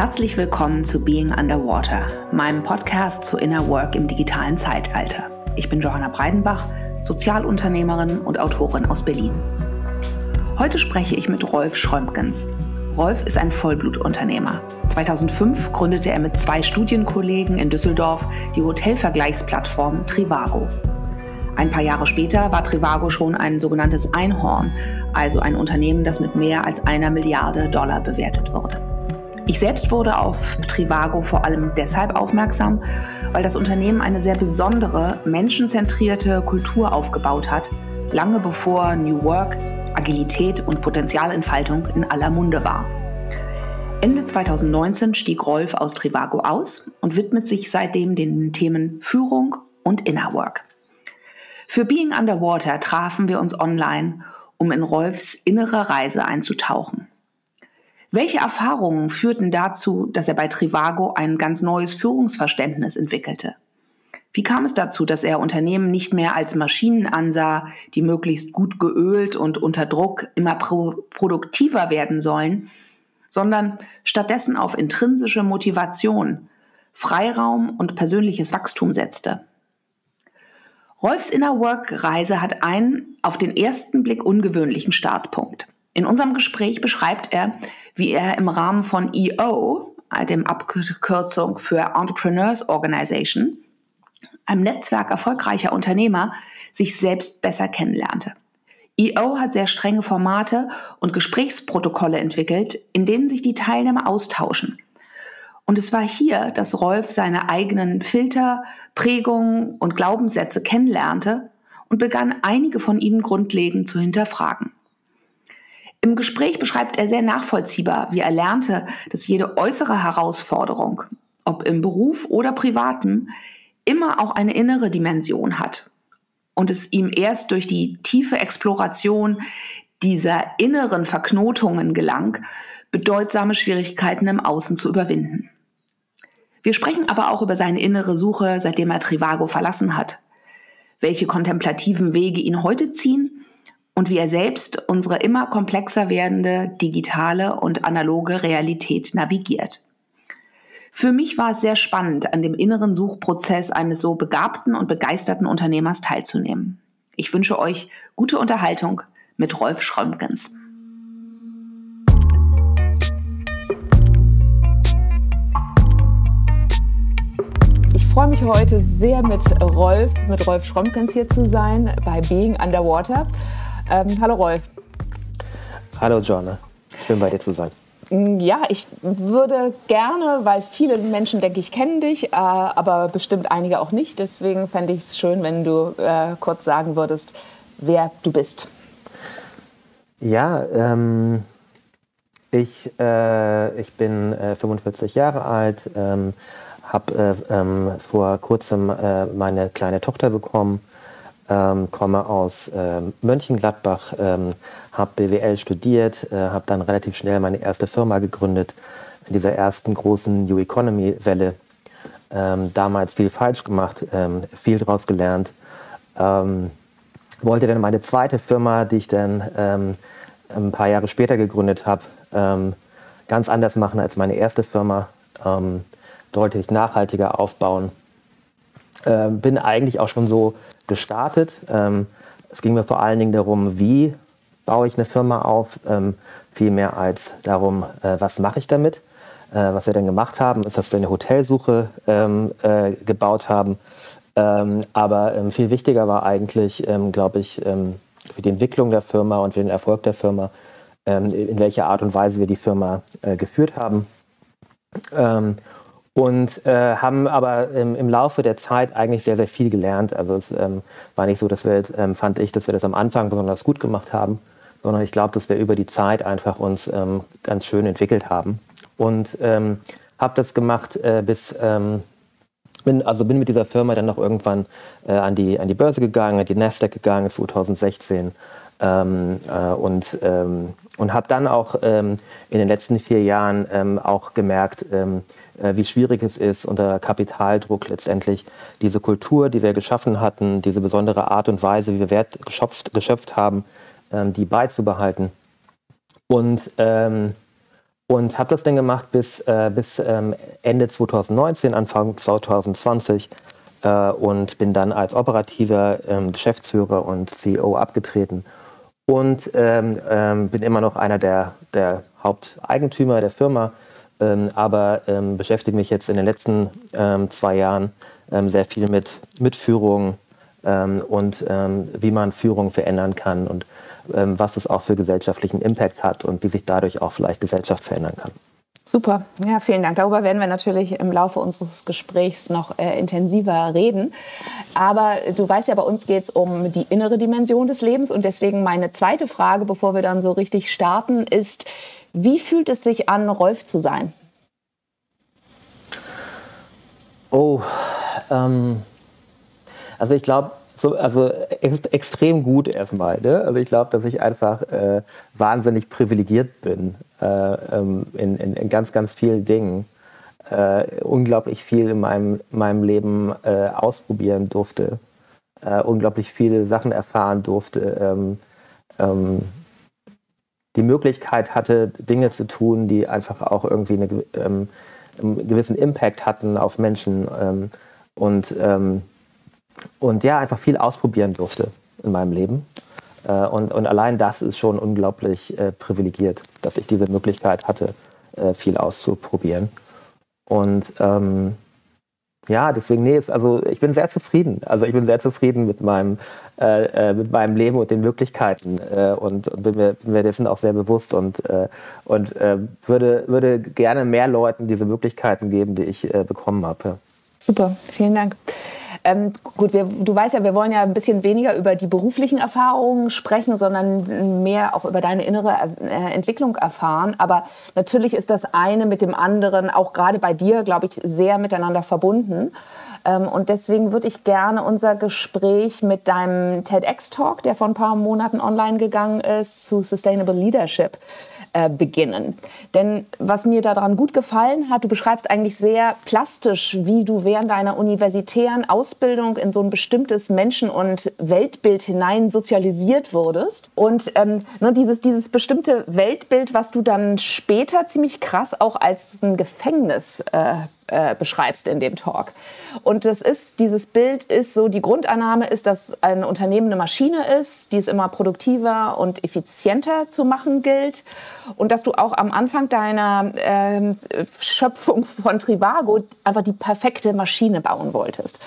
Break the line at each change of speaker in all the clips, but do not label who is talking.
Herzlich willkommen zu Being Underwater, meinem Podcast zu Inner Work im digitalen Zeitalter. Ich bin Johanna Breidenbach, Sozialunternehmerin und Autorin aus Berlin. Heute spreche ich mit Rolf Schrömpkens. Rolf ist ein Vollblutunternehmer. 2005 gründete er mit zwei Studienkollegen in Düsseldorf die Hotelvergleichsplattform Trivago. Ein paar Jahre später war Trivago schon ein sogenanntes Einhorn, also ein Unternehmen, das mit mehr als einer Milliarde Dollar bewertet wurde. Ich selbst wurde auf Trivago vor allem deshalb aufmerksam, weil das Unternehmen eine sehr besondere, menschenzentrierte Kultur aufgebaut hat, lange bevor New Work, Agilität und Potenzialentfaltung in aller Munde war. Ende 2019 stieg Rolf aus Trivago aus und widmet sich seitdem den Themen Führung und Inner Work. Für Being Underwater trafen wir uns online, um in Rolfs innere Reise einzutauchen. Welche Erfahrungen führten dazu, dass er bei Trivago ein ganz neues Führungsverständnis entwickelte? Wie kam es dazu, dass er Unternehmen nicht mehr als Maschinen ansah, die möglichst gut geölt und unter Druck immer pro produktiver werden sollen, sondern stattdessen auf intrinsische Motivation, Freiraum und persönliches Wachstum setzte? Rolfs Inner Work Reise hat einen auf den ersten Blick ungewöhnlichen Startpunkt. In unserem Gespräch beschreibt er, wie er im Rahmen von EO, dem Abkürzung für Entrepreneurs Organization, einem Netzwerk erfolgreicher Unternehmer, sich selbst besser kennenlernte. EO hat sehr strenge Formate und Gesprächsprotokolle entwickelt, in denen sich die Teilnehmer austauschen. Und es war hier, dass Rolf seine eigenen Filter, Prägungen und Glaubenssätze kennenlernte und begann einige von ihnen grundlegend zu hinterfragen. Im Gespräch beschreibt er sehr nachvollziehbar, wie er lernte, dass jede äußere Herausforderung, ob im Beruf oder privaten, immer auch eine innere Dimension hat und es ihm erst durch die tiefe Exploration dieser inneren Verknotungen gelang, bedeutsame Schwierigkeiten im Außen zu überwinden. Wir sprechen aber auch über seine innere Suche, seitdem er Trivago verlassen hat, welche kontemplativen Wege ihn heute ziehen und wie er selbst unsere immer komplexer werdende digitale und analoge Realität navigiert. Für mich war es sehr spannend, an dem inneren Suchprozess eines so begabten und begeisterten Unternehmers teilzunehmen. Ich wünsche euch gute Unterhaltung mit Rolf Schrömgens. freue mich heute sehr mit Rolf, mit Rolf Schrömkens hier zu sein bei Being Underwater. Ähm, hallo Rolf.
Hallo Joanna, schön bei dir zu sein.
Mm, ja, ich würde gerne, weil viele Menschen, denke ich, kennen dich, äh, aber bestimmt einige auch nicht. Deswegen fände ich es schön, wenn du äh, kurz sagen würdest, wer du bist.
Ja, ähm, ich, äh, ich bin 45 äh, Jahre alt, ähm, habe äh, ähm, vor kurzem äh, meine kleine Tochter bekommen, ähm, komme aus äh, Mönchengladbach, ähm, habe BWL studiert, äh, habe dann relativ schnell meine erste Firma gegründet in dieser ersten großen New Economy Welle. Ähm, damals viel falsch gemacht, ähm, viel daraus gelernt. Ähm, wollte dann meine zweite Firma, die ich dann ein paar Jahre später gegründet habe, ganz anders machen als meine erste Firma. Ähm, deutlich nachhaltiger aufbauen. Ähm, bin eigentlich auch schon so gestartet. Ähm, es ging mir vor allen Dingen darum, wie baue ich eine Firma auf, ähm, viel mehr als darum, äh, was mache ich damit. Äh, was wir dann gemacht haben, ist, dass wir eine Hotelsuche ähm, äh, gebaut haben. Ähm, aber ähm, viel wichtiger war eigentlich, glaube ich, für die Entwicklung der Firma und für den Erfolg der Firma, in welcher Art und Weise wir die Firma äh, geführt haben und äh, haben aber ähm, im Laufe der Zeit eigentlich sehr, sehr viel gelernt. Also es ähm, war nicht so, dass wir, ähm, fand ich, dass wir das am Anfang besonders gut gemacht haben, sondern ich glaube, dass wir über die Zeit einfach uns ähm, ganz schön entwickelt haben. Und ähm, habe das gemacht äh, bis, ähm, bin, also bin mit dieser Firma dann noch irgendwann äh, an, die, an die Börse gegangen, an die Nasdaq gegangen 2016 ähm, äh, und, ähm, und habe dann auch ähm, in den letzten vier Jahren ähm, auch gemerkt, ähm, äh, wie schwierig es ist, unter Kapitaldruck letztendlich diese Kultur, die wir geschaffen hatten, diese besondere Art und Weise, wie wir Wert geschöpft, geschöpft haben, ähm, die beizubehalten. Und, ähm, Und habe das dann gemacht bis, äh, bis ähm, Ende 2019, Anfang 2020 äh, und bin dann als operativer ähm, Geschäftsführer und CEO abgetreten und ähm, ähm, bin immer noch einer der, der Haupteigentümer der Firma, aber ähm, beschäftige mich jetzt in den letzten ähm, zwei Jahren ähm, sehr viel mit, mit Führung und wie man Führung verändern kann und was es auch für gesellschaftlichen Impact hat und wie sich dadurch auch vielleicht Gesellschaft verändern kann.
Super, ja, vielen Dank. Darüber werden wir natürlich im Laufe unseres Gesprächs noch äh, intensiver reden. Aber du weißt ja, bei uns geht es um die innere Dimension des Lebens. Und deswegen meine zweite Frage, bevor wir dann so richtig starten, ist, wie fühlt es sich an, Rolf zu sein?
Oh, ähm, also ich glaube, so, also ex extrem gut erstmal. Ne? Also ich glaube, dass ich einfach äh, wahnsinnig privilegiert bin äh, ähm, in, in, in, ganz, ganz vielen Dingen. Äh, unglaublich viel in meinem, meinem Leben äh, ausprobieren durfte. Äh, unglaublich viele Sachen erfahren durfte. Ähm, ähm, die Möglichkeit hatte, Dinge zu tun, die einfach auch irgendwie eine, ähm, einen gewissen Impact hatten auf Menschen. Ähm, und und ja, einfach viel ausprobieren durfte in meinem Leben. Äh, und, und allein das ist schon unglaublich äh, privilegiert, dass ich diese Möglichkeit hatte, äh, viel auszuprobieren. Und ähm, ja, deswegen, nee, ist, also ich bin sehr zufrieden. Also ich bin sehr zufrieden mit meinem, äh, mit meinem Leben und den Möglichkeiten äh, und, und bin, mir, bin mir dessen auch sehr bewusst und, äh, und würde, würde gerne mehr Leuten diese Möglichkeiten geben, die ich bekommen habe.
Super, vielen Dank. Ähm, gut, wir, du weißt ja, wir wollen ja ein bisschen weniger über die beruflichen Erfahrungen sprechen, sondern mehr auch über deine innere äh, Entwicklung erfahren. Aber natürlich ist das eine mit dem anderen, auch gerade bei dir, glaube ich, sehr miteinander verbunden. Ähm, und deswegen würde ich gerne unser Gespräch mit deinem TEDx-Talk, der vor ein paar Monaten online gegangen ist, zu Sustainable Leadership äh, beginnen. Denn was mir daran gut gefallen hat, du beschreibst eigentlich sehr plastisch, wie du während deiner universitären Ausbildung in so ein bestimmtes Menschen- und Weltbild hinein sozialisiert wurdest. Und ähm, ne, dieses, dieses bestimmte Weltbild, was du dann später ziemlich krass auch als ein Gefängnis äh, äh, beschreibst in dem Talk. Und das ist, dieses Bild ist so, die Grundannahme ist, dass ein Unternehmen eine Maschine ist, die es immer produktiver und effizienter zu machen gilt. Und dass du auch am Anfang deiner äh, Schöpfung von Trivago einfach die perfekte Maschine bauen wolltest.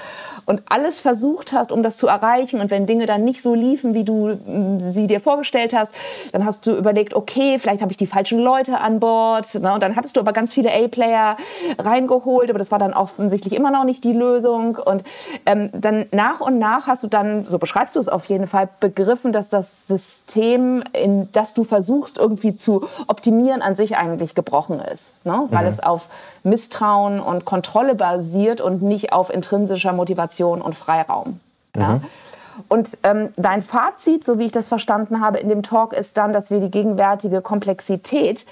Und alles versucht hast, um das zu erreichen. Und wenn Dinge dann nicht so liefen, wie du mm, sie dir vorgestellt hast, dann hast du überlegt, okay, vielleicht habe ich die falschen Leute an Bord. Ne? Und dann hattest du aber ganz viele A-Player reingeholt geholt, aber das war dann offensichtlich immer noch nicht die Lösung. Und ähm, dann nach und nach hast du dann, so beschreibst du es auf jeden Fall, begriffen, dass das System, in das du versuchst irgendwie zu optimieren, an sich eigentlich gebrochen ist. Ne? Weil mhm. es auf Misstrauen und Kontrolle basiert und nicht auf intrinsischer Motivation und Freiraum. Mhm. Ja? Und ähm, dein Fazit, so wie ich das verstanden habe in dem Talk, ist dann, dass wir die gegenwärtige Komplexität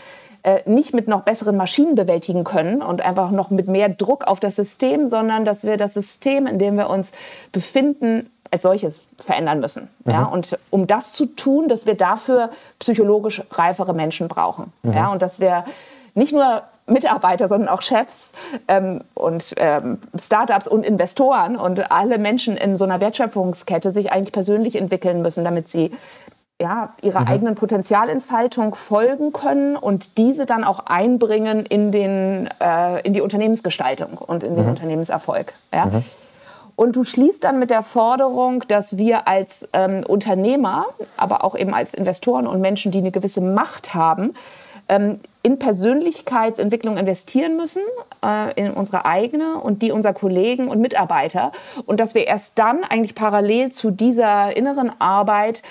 äh, nicht mit noch besseren Maschinen bewältigen können und einfach noch mit mehr Druck auf das System, sondern dass wir das System, in dem wir uns befinden, als solches verändern müssen. Mhm. Ja? Und um das zu tun, dass wir dafür psychologisch reifere Menschen brauchen. Mhm. Ja? Und dass wir nicht nur Mitarbeiter, sondern auch Chefs ähm, und ähm, Startups und Investoren und alle Menschen in so einer Wertschöpfungskette sich eigentlich persönlich entwickeln müssen, damit sie ja, ihrer mhm. eigenen Potenzialentfaltung folgen können und diese dann auch einbringen in, den, äh, in die Unternehmensgestaltung und in den mhm. Unternehmenserfolg. Ja? Mhm. Und du schließt dann mit der Forderung, dass wir als ähm, Unternehmer, aber auch eben als Investoren und Menschen, die eine gewisse Macht haben, ähm, in Persönlichkeitsentwicklung investieren müssen, äh, in unsere eigene und die unserer Kollegen und Mitarbeiter. Und dass wir erst dann eigentlich parallel zu dieser inneren Arbeit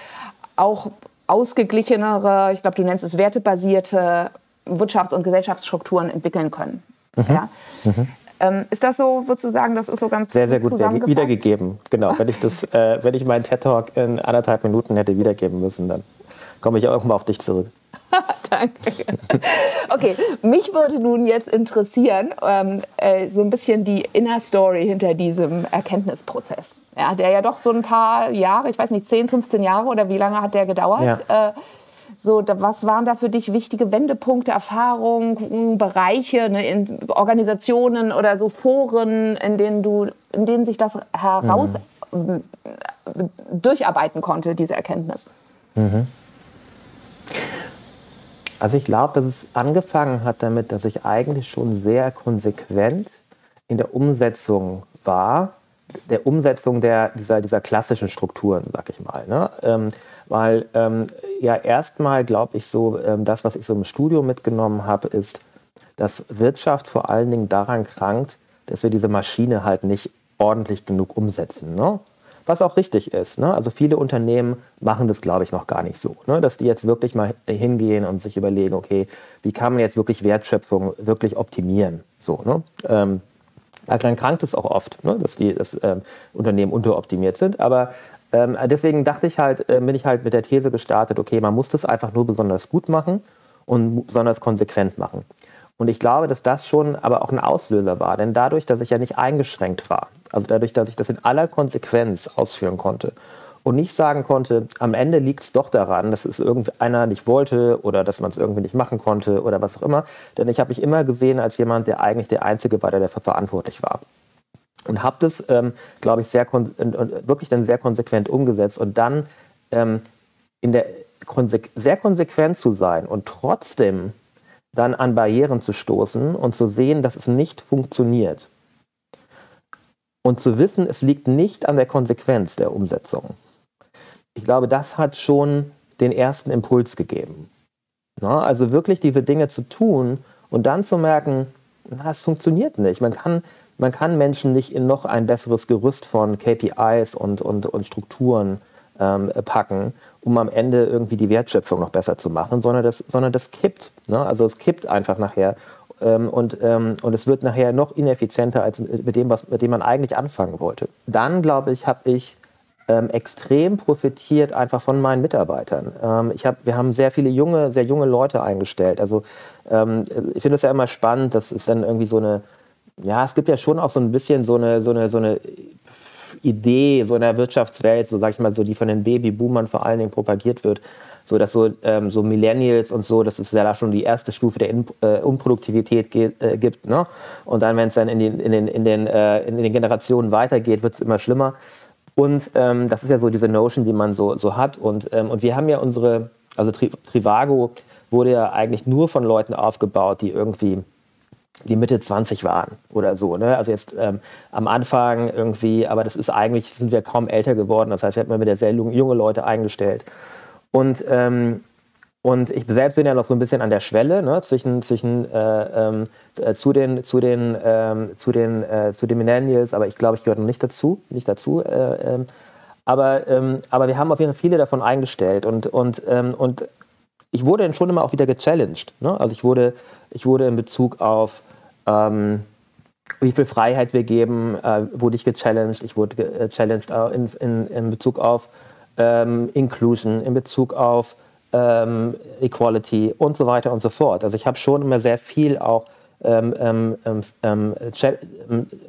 auch ausgeglichenere, ich glaube, du nennst es wertebasierte Wirtschafts- und Gesellschaftsstrukturen entwickeln können. Mhm. Ja? Mhm. Ähm, ist das so, würdest du sagen, das ist so ganz
Sehr, sehr gut wiedergegeben. Genau, wenn ich, das, äh, wenn ich meinen TED-Talk in anderthalb Minuten hätte wiedergeben müssen, dann komme ich auch mal auf dich zurück.
Danke. Okay, mich würde nun jetzt interessieren, ähm, äh, so ein bisschen die Inner Story hinter diesem Erkenntnisprozess. Ja, der ja doch so ein paar Jahre, ich weiß nicht, 10, 15 Jahre oder wie lange hat der gedauert? Ja. Äh, So, was waren da für dich wichtige Wendepunkte, Erfahrungen, Bereiche, ne, in Organisationen oder so Foren, in denen du, in denen sich das heraus mhm. durcharbeiten konnte, diese Erkenntnis? Mhm.
Also ich glaube, dass es angefangen hat damit, dass ich eigentlich schon sehr konsequent in der Umsetzung war, der Umsetzung der, dieser, dieser klassischen Strukturen, sag ich mal. Ne? Ähm, weil ähm, ja erstmal glaube ich so, ähm, das, was ich so im Studium mitgenommen habe, ist, dass Wirtschaft vor allen Dingen daran krankt, dass wir diese Maschine halt nicht ordentlich genug umsetzen. Ne? Was auch richtig ist. Ne? Also viele Unternehmen machen das, glaube ich, noch gar nicht so, ne? dass die jetzt wirklich mal hingehen und sich überlegen, okay, wie kann man jetzt wirklich Wertschöpfung wirklich optimieren? So, ne? ähm, dann krankt es auch oft, ne? dass die dass, ähm, Unternehmen unteroptimiert sind. Aber ähm, deswegen dachte ich halt, äh, bin ich halt mit der These gestartet, okay, man muss das einfach nur besonders gut machen und besonders konsequent machen. Und ich glaube, dass das schon aber auch ein Auslöser war. Denn dadurch, dass ich ja nicht eingeschränkt war, also dadurch, dass ich das in aller Konsequenz ausführen konnte und nicht sagen konnte, am Ende liegt es doch daran, dass es irgendeiner nicht wollte oder dass man es irgendwie nicht machen konnte oder was auch immer. Denn ich habe mich immer gesehen als jemand, der eigentlich der Einzige war, der dafür verantwortlich war. Und habe das, ähm, glaube ich, sehr wirklich dann sehr konsequent umgesetzt und dann ähm, in der konse sehr konsequent zu sein und trotzdem dann an Barrieren zu stoßen und zu sehen, dass es nicht funktioniert. Und zu wissen, es liegt nicht an der Konsequenz der Umsetzung. Ich glaube, das hat schon den ersten Impuls gegeben. Na, also wirklich diese Dinge zu tun und dann zu merken, na, es funktioniert nicht. Man kann, man kann Menschen nicht in noch ein besseres Gerüst von KPIs und, und, und Strukturen ähm, packen, um am Ende irgendwie die Wertschöpfung noch besser zu machen, sondern das, sondern das kippt. Ne? Also es kippt einfach nachher und, ähm, und es wird nachher noch ineffizienter als mit dem, was, mit dem man eigentlich anfangen wollte. Dann, glaube ich, habe ich ähm, extrem profitiert einfach von meinen Mitarbeitern. Ähm, ich hab, wir haben sehr viele junge, sehr junge Leute eingestellt. Also ähm, ich finde es ja immer spannend, dass es dann irgendwie so eine, ja, es gibt ja schon auch so ein bisschen so eine, so eine, so eine Idee so in der Wirtschaftswelt, so sag ich mal, so die von den Babyboomern vor allen Dingen propagiert wird, so dass so, ähm, so Millennials und so, das ist ja da schon die erste Stufe der in, äh, Unproduktivität äh, gibt. Ne? Und dann, wenn es dann in den, in den, in den, äh, in den Generationen weitergeht, wird es immer schlimmer. Und ähm, das ist ja so diese Notion, die man so, so hat. Und, ähm, und wir haben ja unsere, also Tri Trivago wurde ja eigentlich nur von Leuten aufgebaut, die irgendwie die Mitte 20 waren oder so. Ne? Also jetzt ähm, am Anfang irgendwie, aber das ist eigentlich, sind wir kaum älter geworden. Das heißt, wir haben immer wieder sehr junge Leute eingestellt. Und, ähm, und ich selbst bin ja noch so ein bisschen an der Schwelle ne? zwischen, zwischen äh, ähm, äh, zu den, zu den, ähm, zu den, äh, zu den Millennials, aber ich glaube, ich gehöre noch nicht dazu. Nicht dazu äh, ähm, aber, ähm, aber wir haben auf jeden Fall viele davon eingestellt und, und, und ich wurde dann schon immer auch wieder gechallenged. Ne? Also ich wurde, ich wurde in Bezug auf ähm, wie viel Freiheit wir geben, äh, wurde ich gechallenged. Ich wurde gechallenged äh, in, in, in Bezug auf ähm, Inclusion, in Bezug auf ähm, Equality und so weiter und so fort. Also ich habe schon immer sehr viel auch ähm, ähm, ähm,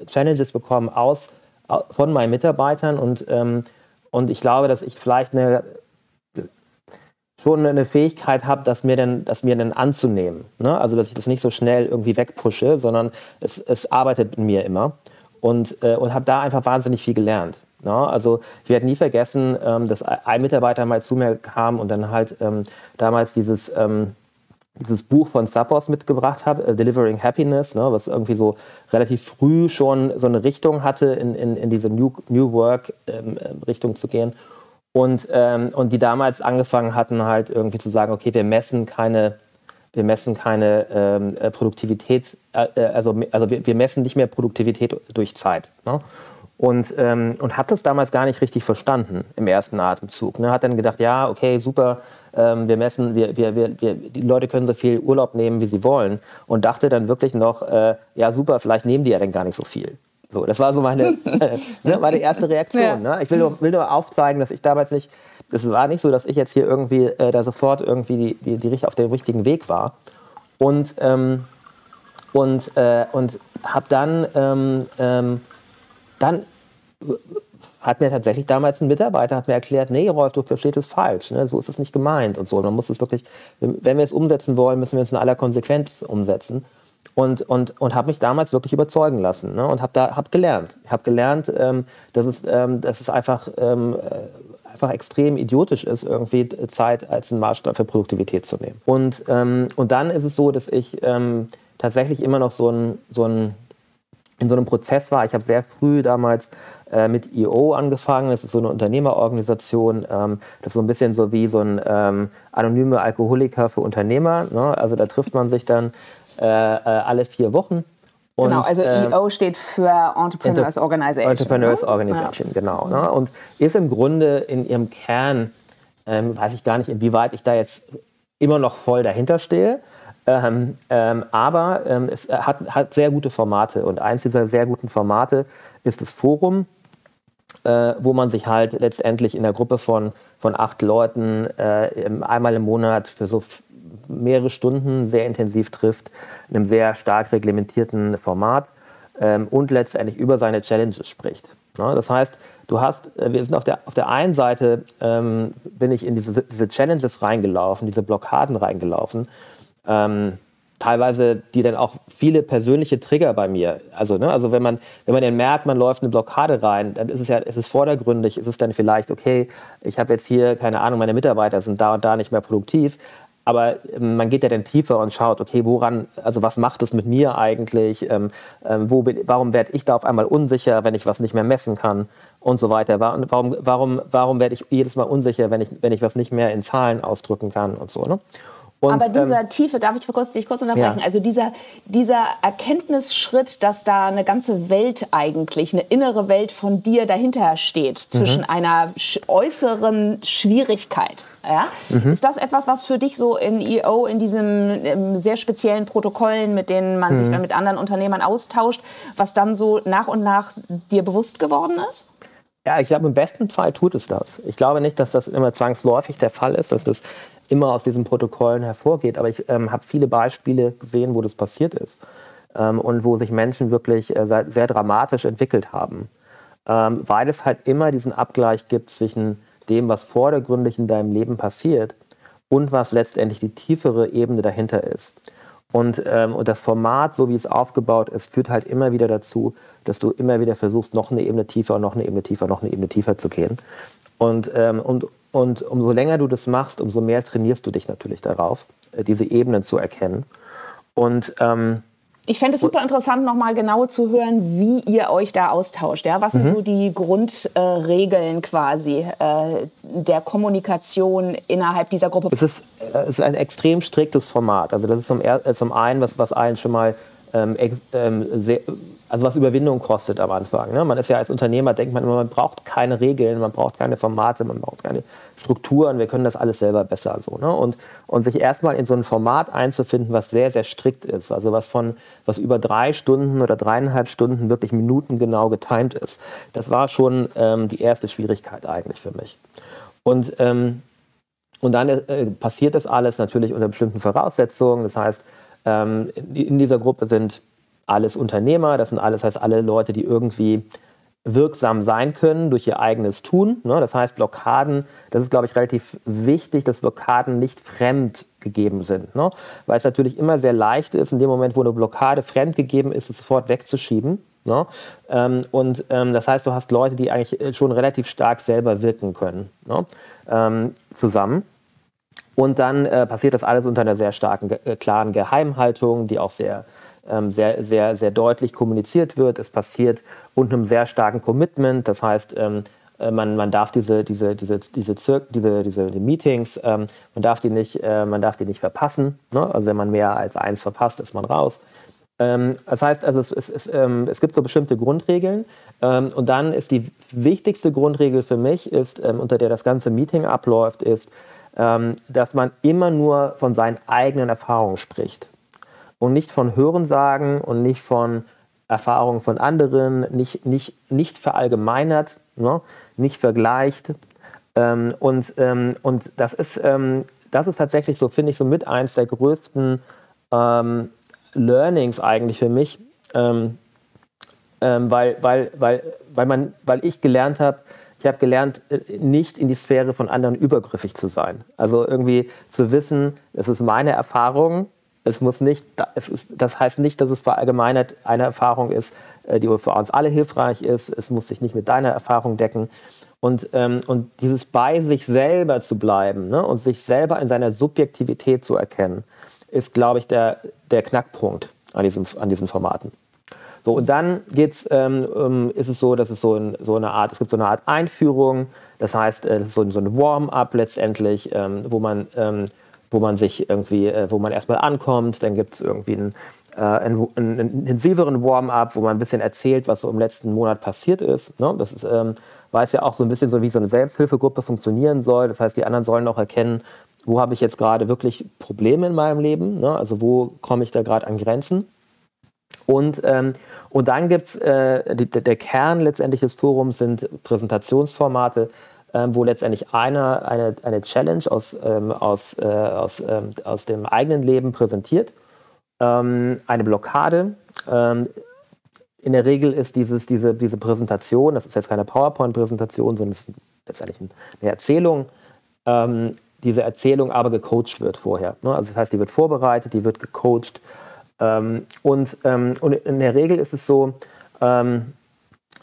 Challenges bekommen aus, von meinen Mitarbeitern und, und ich glaube, dass ich vielleicht eine schon eine Fähigkeit habe, das mir dann, das mir dann anzunehmen. Ne? Also dass ich das nicht so schnell irgendwie wegpushe, sondern es, es arbeitet in mir immer und, äh, und habe da einfach wahnsinnig viel gelernt. Ne? Also ich werde nie vergessen, ähm, dass ein Mitarbeiter mal zu mir kam und dann halt ähm, damals dieses ähm, dieses Buch von Sappos mitgebracht habe, uh, Delivering Happiness, ne, was irgendwie so relativ früh schon so eine Richtung hatte, in, in, in diese New, New Work-Richtung ähm, zu gehen. Und, ähm, und die damals angefangen hatten, halt irgendwie zu sagen, okay, wir messen keine, wir messen keine ähm, äh, Produktivität, äh, äh, also, also wir, wir, messen nicht mehr Produktivität durch Zeit. Ne? Und, ähm, und hat das damals gar nicht richtig verstanden im ersten Atemzug. Ne? Hat dann gedacht, ja, okay, super, ähm, wir messen, wir, wir, wir, die Leute können so viel Urlaub nehmen, wie sie wollen. Und dachte dann wirklich noch, äh, ja, super, vielleicht nehmen die ja dann gar nicht so viel. So, das war so meine, ne, meine erste Reaktion. Ja. Ne? Ich will nur, will nur aufzeigen, dass ich damals nicht, das war nicht so, dass ich jetzt hier irgendwie äh, da sofort irgendwie die, die, die, auf dem richtigen Weg war. Und, ähm, und, äh, und habe dann, ähm, ähm, dann hat mir tatsächlich damals ein Mitarbeiter hat mir erklärt, nee, Rolf, du verstehst es falsch, ne? so ist es nicht gemeint und so. Man muss es wirklich, wenn wir es umsetzen wollen, müssen wir es in aller Konsequenz umsetzen. Und, und, und habe mich damals wirklich überzeugen lassen ne? und habe da hab gelernt. Ich habe gelernt, ähm, dass, es, ähm, dass es einfach, ähm, äh, einfach extrem idiotisch ist, irgendwie Zeit als einen Maßstab für Produktivität zu nehmen. Und, ähm, und dann ist es so, dass ich ähm, tatsächlich immer noch so ein, so ein in so einem Prozess war. Ich habe sehr früh damals äh, mit IO angefangen. Das ist so eine Unternehmerorganisation. Ähm, das ist so ein bisschen so wie so ein ähm, anonyme Alkoholiker für Unternehmer. Ne? Also da trifft man sich dann äh, äh alle vier Wochen.
Und, genau, also EO steht für Entrepreneurs Organization.
Entrepreneurs ne? Organization, ja. genau. Ne? Und ist im Grunde in ihrem Kern, ähm, weiß ich gar nicht, inwieweit ich da jetzt immer noch voll dahinter stehe. Ähm, ähm, aber ähm, es hat, hat, sehr gute Formate und eins dieser sehr guten Formate ist das Forum, äh, wo man sich halt letztendlich in der Gruppe von, von acht Leuten äh, einmal im Monat für so mehrere Stunden sehr intensiv trifft, in einem sehr stark reglementierten Format ähm, und letztendlich über seine Challenges spricht. Ja, das heißt, du hast, äh, wir sind auf der, auf der einen Seite, ähm, bin ich in diese, diese Challenges reingelaufen, diese Blockaden reingelaufen ähm, teilweise die dann auch viele persönliche Trigger bei mir. Also, ne, also wenn man, wenn man dann merkt, man läuft eine Blockade rein, dann ist es ja, ist es vordergründig, ist es dann vielleicht, okay, ich habe jetzt hier, keine Ahnung, meine Mitarbeiter sind da und da nicht mehr produktiv. Aber ähm, man geht ja dann tiefer und schaut, okay, woran, also was macht es mit mir eigentlich? Ähm, ähm, wo bin, warum werde ich da auf einmal unsicher, wenn ich was nicht mehr messen kann und so weiter? Warum, warum, warum werde ich jedes Mal unsicher, wenn ich, wenn ich was nicht mehr in Zahlen ausdrücken kann und so? Ne?
Und, Aber dieser ähm, Tiefe, darf ich kurz, dich kurz unterbrechen? Ja. Also dieser, dieser Erkenntnisschritt, dass da eine ganze Welt eigentlich, eine innere Welt von dir dahinter steht, zwischen mhm. einer äußeren Schwierigkeit. Ja? Mhm. Ist das etwas, was für dich so in EO, in diesen sehr speziellen Protokollen, mit denen man mhm. sich dann mit anderen Unternehmern austauscht, was dann so nach und nach dir bewusst geworden ist?
Ja, ich glaube, im besten Fall tut es das. Ich glaube nicht, dass das immer zwangsläufig der Fall ist, dass das immer aus diesen Protokollen hervorgeht. Aber ich ähm, habe viele Beispiele gesehen, wo das passiert ist ähm, und wo sich Menschen wirklich äh, sehr, dramatisch entwickelt haben. Ähm, weil es halt immer diesen Abgleich gibt zwischen dem, was vordergründig in deinem Leben passiert und was letztendlich die tiefere Ebene dahinter ist. Und, ähm, und das Format, so wie es aufgebaut ist, führt halt immer wieder dazu, dass du immer wieder versuchst, noch eine Ebene tiefer, noch eine Ebene tiefer, noch eine Ebene tiefer zu gehen. Und, ähm, und, und umso länger du das machst, umso mehr trainierst du dich natürlich darauf, äh, diese Ebenen zu erkennen. Und ähm,
ich fände es super interessant, nochmal genau zu hören, wie ihr euch da austauscht. Ja? Was sind mhm. so die Grundregeln äh, quasi äh, der Kommunikation innerhalb dieser Gruppe?
Es ist, äh, es ist ein extrem striktes Format. Also das ist zum, äh, zum einen, was, was allen schon mal ähm, ähm, sehr, also was Überwindung kostet am Anfang. Ne? Man ist ja als Unternehmer, denkt man immer, man braucht keine Regeln, man braucht keine Formate, man braucht keine Strukturen, wir können das alles selber besser so. Ne? Und, und sich erstmal in so ein Format einzufinden, was sehr, sehr strikt ist, also was von, was über drei Stunden oder dreieinhalb Stunden wirklich minutengenau getimt ist, das war schon ähm, die erste Schwierigkeit eigentlich für mich. Und, ähm, und dann äh, passiert das alles natürlich unter bestimmten Voraussetzungen, das heißt, in dieser Gruppe sind alles Unternehmer, das sind alles, heißt alle Leute, die irgendwie wirksam sein können durch ihr eigenes Tun. Ne? Das heißt, Blockaden, das ist, glaube ich, relativ wichtig, dass Blockaden nicht fremd gegeben sind. Ne? Weil es natürlich immer sehr leicht ist, in dem Moment, wo eine Blockade fremd gegeben ist, es sofort wegzuschieben. Ne? Ähm, und ähm, das heißt, du hast Leute, die eigentlich schon relativ stark selber wirken können, ne? ähm, zusammen. Und dann äh, passiert das alles unter einer sehr starken, äh, klaren Geheimhaltung, die auch sehr, ähm, sehr, sehr, sehr deutlich kommuniziert wird. Es passiert unter einem sehr starken Commitment. Das heißt, ähm, äh, man, man darf diese, diese, diese, diese, Zir diese, diese die Meetings, ähm, man, darf die nicht, äh, man darf die nicht verpassen. Ne? Also wenn man mehr als eins verpasst, ist man raus. Ähm, das heißt, also es, es, es, ähm, es, gibt so bestimmte Grundregeln. Ähm, und dann ist die wichtigste Grundregel für mich, ist, unter der das ganze Meeting abläuft, ist, ähm, dass man immer nur von seinen eigenen Erfahrungen spricht und nicht von Hörensagen und nicht von Erfahrungen von anderen, nicht, nicht, nicht verallgemeinert, ne? nicht vergleicht. Ähm, und, ähm, und das, ist, ähm, das ist tatsächlich so, finde ich, so mit eins der größten ähm, Learnings eigentlich für mich, ähm, weil, weil, weil, weil, man, weil ich gelernt habe, ich habe gelernt, äh, nicht in die Sphäre von anderen übergriffig zu sein. Also irgendwie zu wissen, es ist meine Erfahrung, es muss nicht, es ist, das heißt nicht, dass es verallgemeinert eine Erfahrung ist, äh, die für uns alle hilfreich ist. Es muss sich nicht mit deiner Erfahrung decken. Und, ähm, und dieses bei sich selber zu bleiben ne, und sich selber in seiner Subjektivität zu erkennen, ist, glaube ich, der, der Knackpunkt an, diesem, an diesen Formaten. So, und dann geht's, ähm, ähm, ist es so, dass es so, ein, so, eine Art, es gibt so eine Art Einführung, das heißt, äh, das ist so, so ein Warm-up letztendlich, ähm, wo man ähm, wo man sich irgendwie, äh, wo man erstmal ankommt, dann gibt es irgendwie einen, äh, einen, einen, intensiveren Warm-up, wo man ein bisschen erzählt, was so im letzten Monat passiert ist. Ne? Das ist, ähm, weiß ja auch so ein bisschen so, wie so eine Selbsthilfegruppe funktionieren soll. Das heißt, die anderen sollen auch erkennen, wo habe ich jetzt gerade wirklich Probleme in meinem Leben, ne? also wo komme ich da gerade an Grenzen. Und, ähm, und dann gibt es, äh, der Kern letztendlich des Forums sind Präsentationsformate, ähm, wo letztendlich einer eine, eine Challenge aus, ähm, aus, äh, aus, ähm, aus dem eigenen Leben präsentiert, ähm, eine Blockade. Ähm, in der Regel ist dieses, diese, diese Präsentation, das ist jetzt keine PowerPoint-Präsentation, sondern es ist letztendlich eine Erzählung, diese Erzählung aber gecoacht wird vorher. Ne? Also das heißt, die wird vorbereitet, die wird gecoacht. Und, und in der Regel ist es so,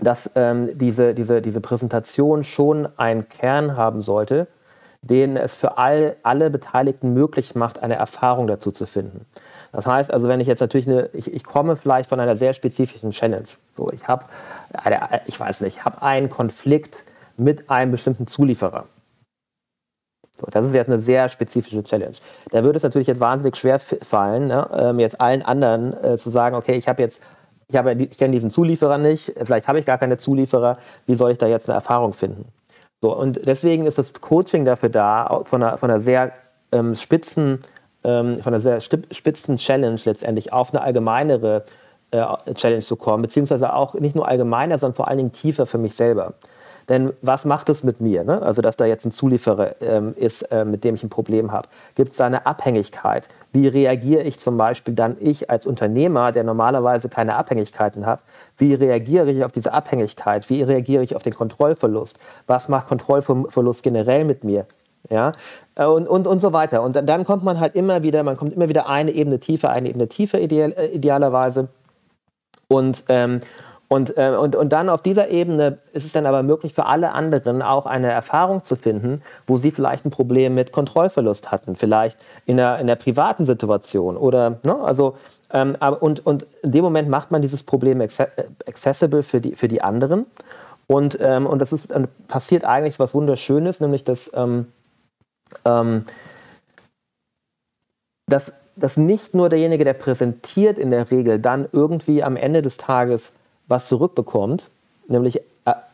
dass ähm, diese, diese, diese Präsentation schon einen Kern haben sollte, den es für all, alle Beteiligten möglich macht, eine Erfahrung dazu zu finden. Das heißt also, wenn ich jetzt natürlich eine, ich, ich komme vielleicht von einer sehr spezifischen Challenge. So, ich habe, ich weiß nicht, ich habe einen Konflikt mit einem bestimmten Zulieferer. So, das ist jetzt eine sehr spezifische Challenge. Da würde es natürlich jetzt wahnsinnig schwer fallen, ne, ähm, jetzt allen anderen äh, zu sagen, okay, ich habe jetzt ich, habe, ich kenne diesen Zulieferer nicht, vielleicht habe ich gar keine Zulieferer, wie soll ich da jetzt eine Erfahrung finden? So, und deswegen ist das Coaching dafür da, von einer, von einer sehr ähm, spitzen, ähm, von einer sehr spitzen Challenge letztendlich auf eine allgemeinere äh, Challenge zu kommen, beziehungsweise auch nicht nur allgemeiner, sondern vor allen Dingen tiefer für mich selber. Denn was macht es mit mir? Ne? Also, dass da jetzt ein Zulieferer ähm, ist, äh, mit dem ich ein Problem habe. Gibt es da eine Abhängigkeit? Wie reagiere ich zum Beispiel dann, ich als Unternehmer, der normalerweise keine Abhängigkeiten hat, wie reagiere ich auf diese Abhängigkeit? Wie reagiere ich auf den Kontrollverlust? Was macht Kontrollverlust generell mit mir? Ja, und, und, und so weiter. Und dann kommt man halt immer wieder, man kommt immer wieder eine Ebene tiefer, eine Ebene tiefer ideal, äh, idealerweise. Und, ähm, und, äh, und, und dann auf dieser Ebene ist es dann aber möglich für alle anderen auch eine Erfahrung zu finden, wo sie vielleicht ein Problem mit Kontrollverlust hatten, vielleicht in der, in der privaten Situation oder, ne, also, ähm, und, und in dem Moment macht man dieses Problem accessible für die, für die anderen. Und, ähm, und das ist, passiert eigentlich was Wunderschönes, nämlich dass, ähm, ähm, dass, dass nicht nur derjenige, der präsentiert, in der Regel dann irgendwie am Ende des Tages was zurückbekommt, nämlich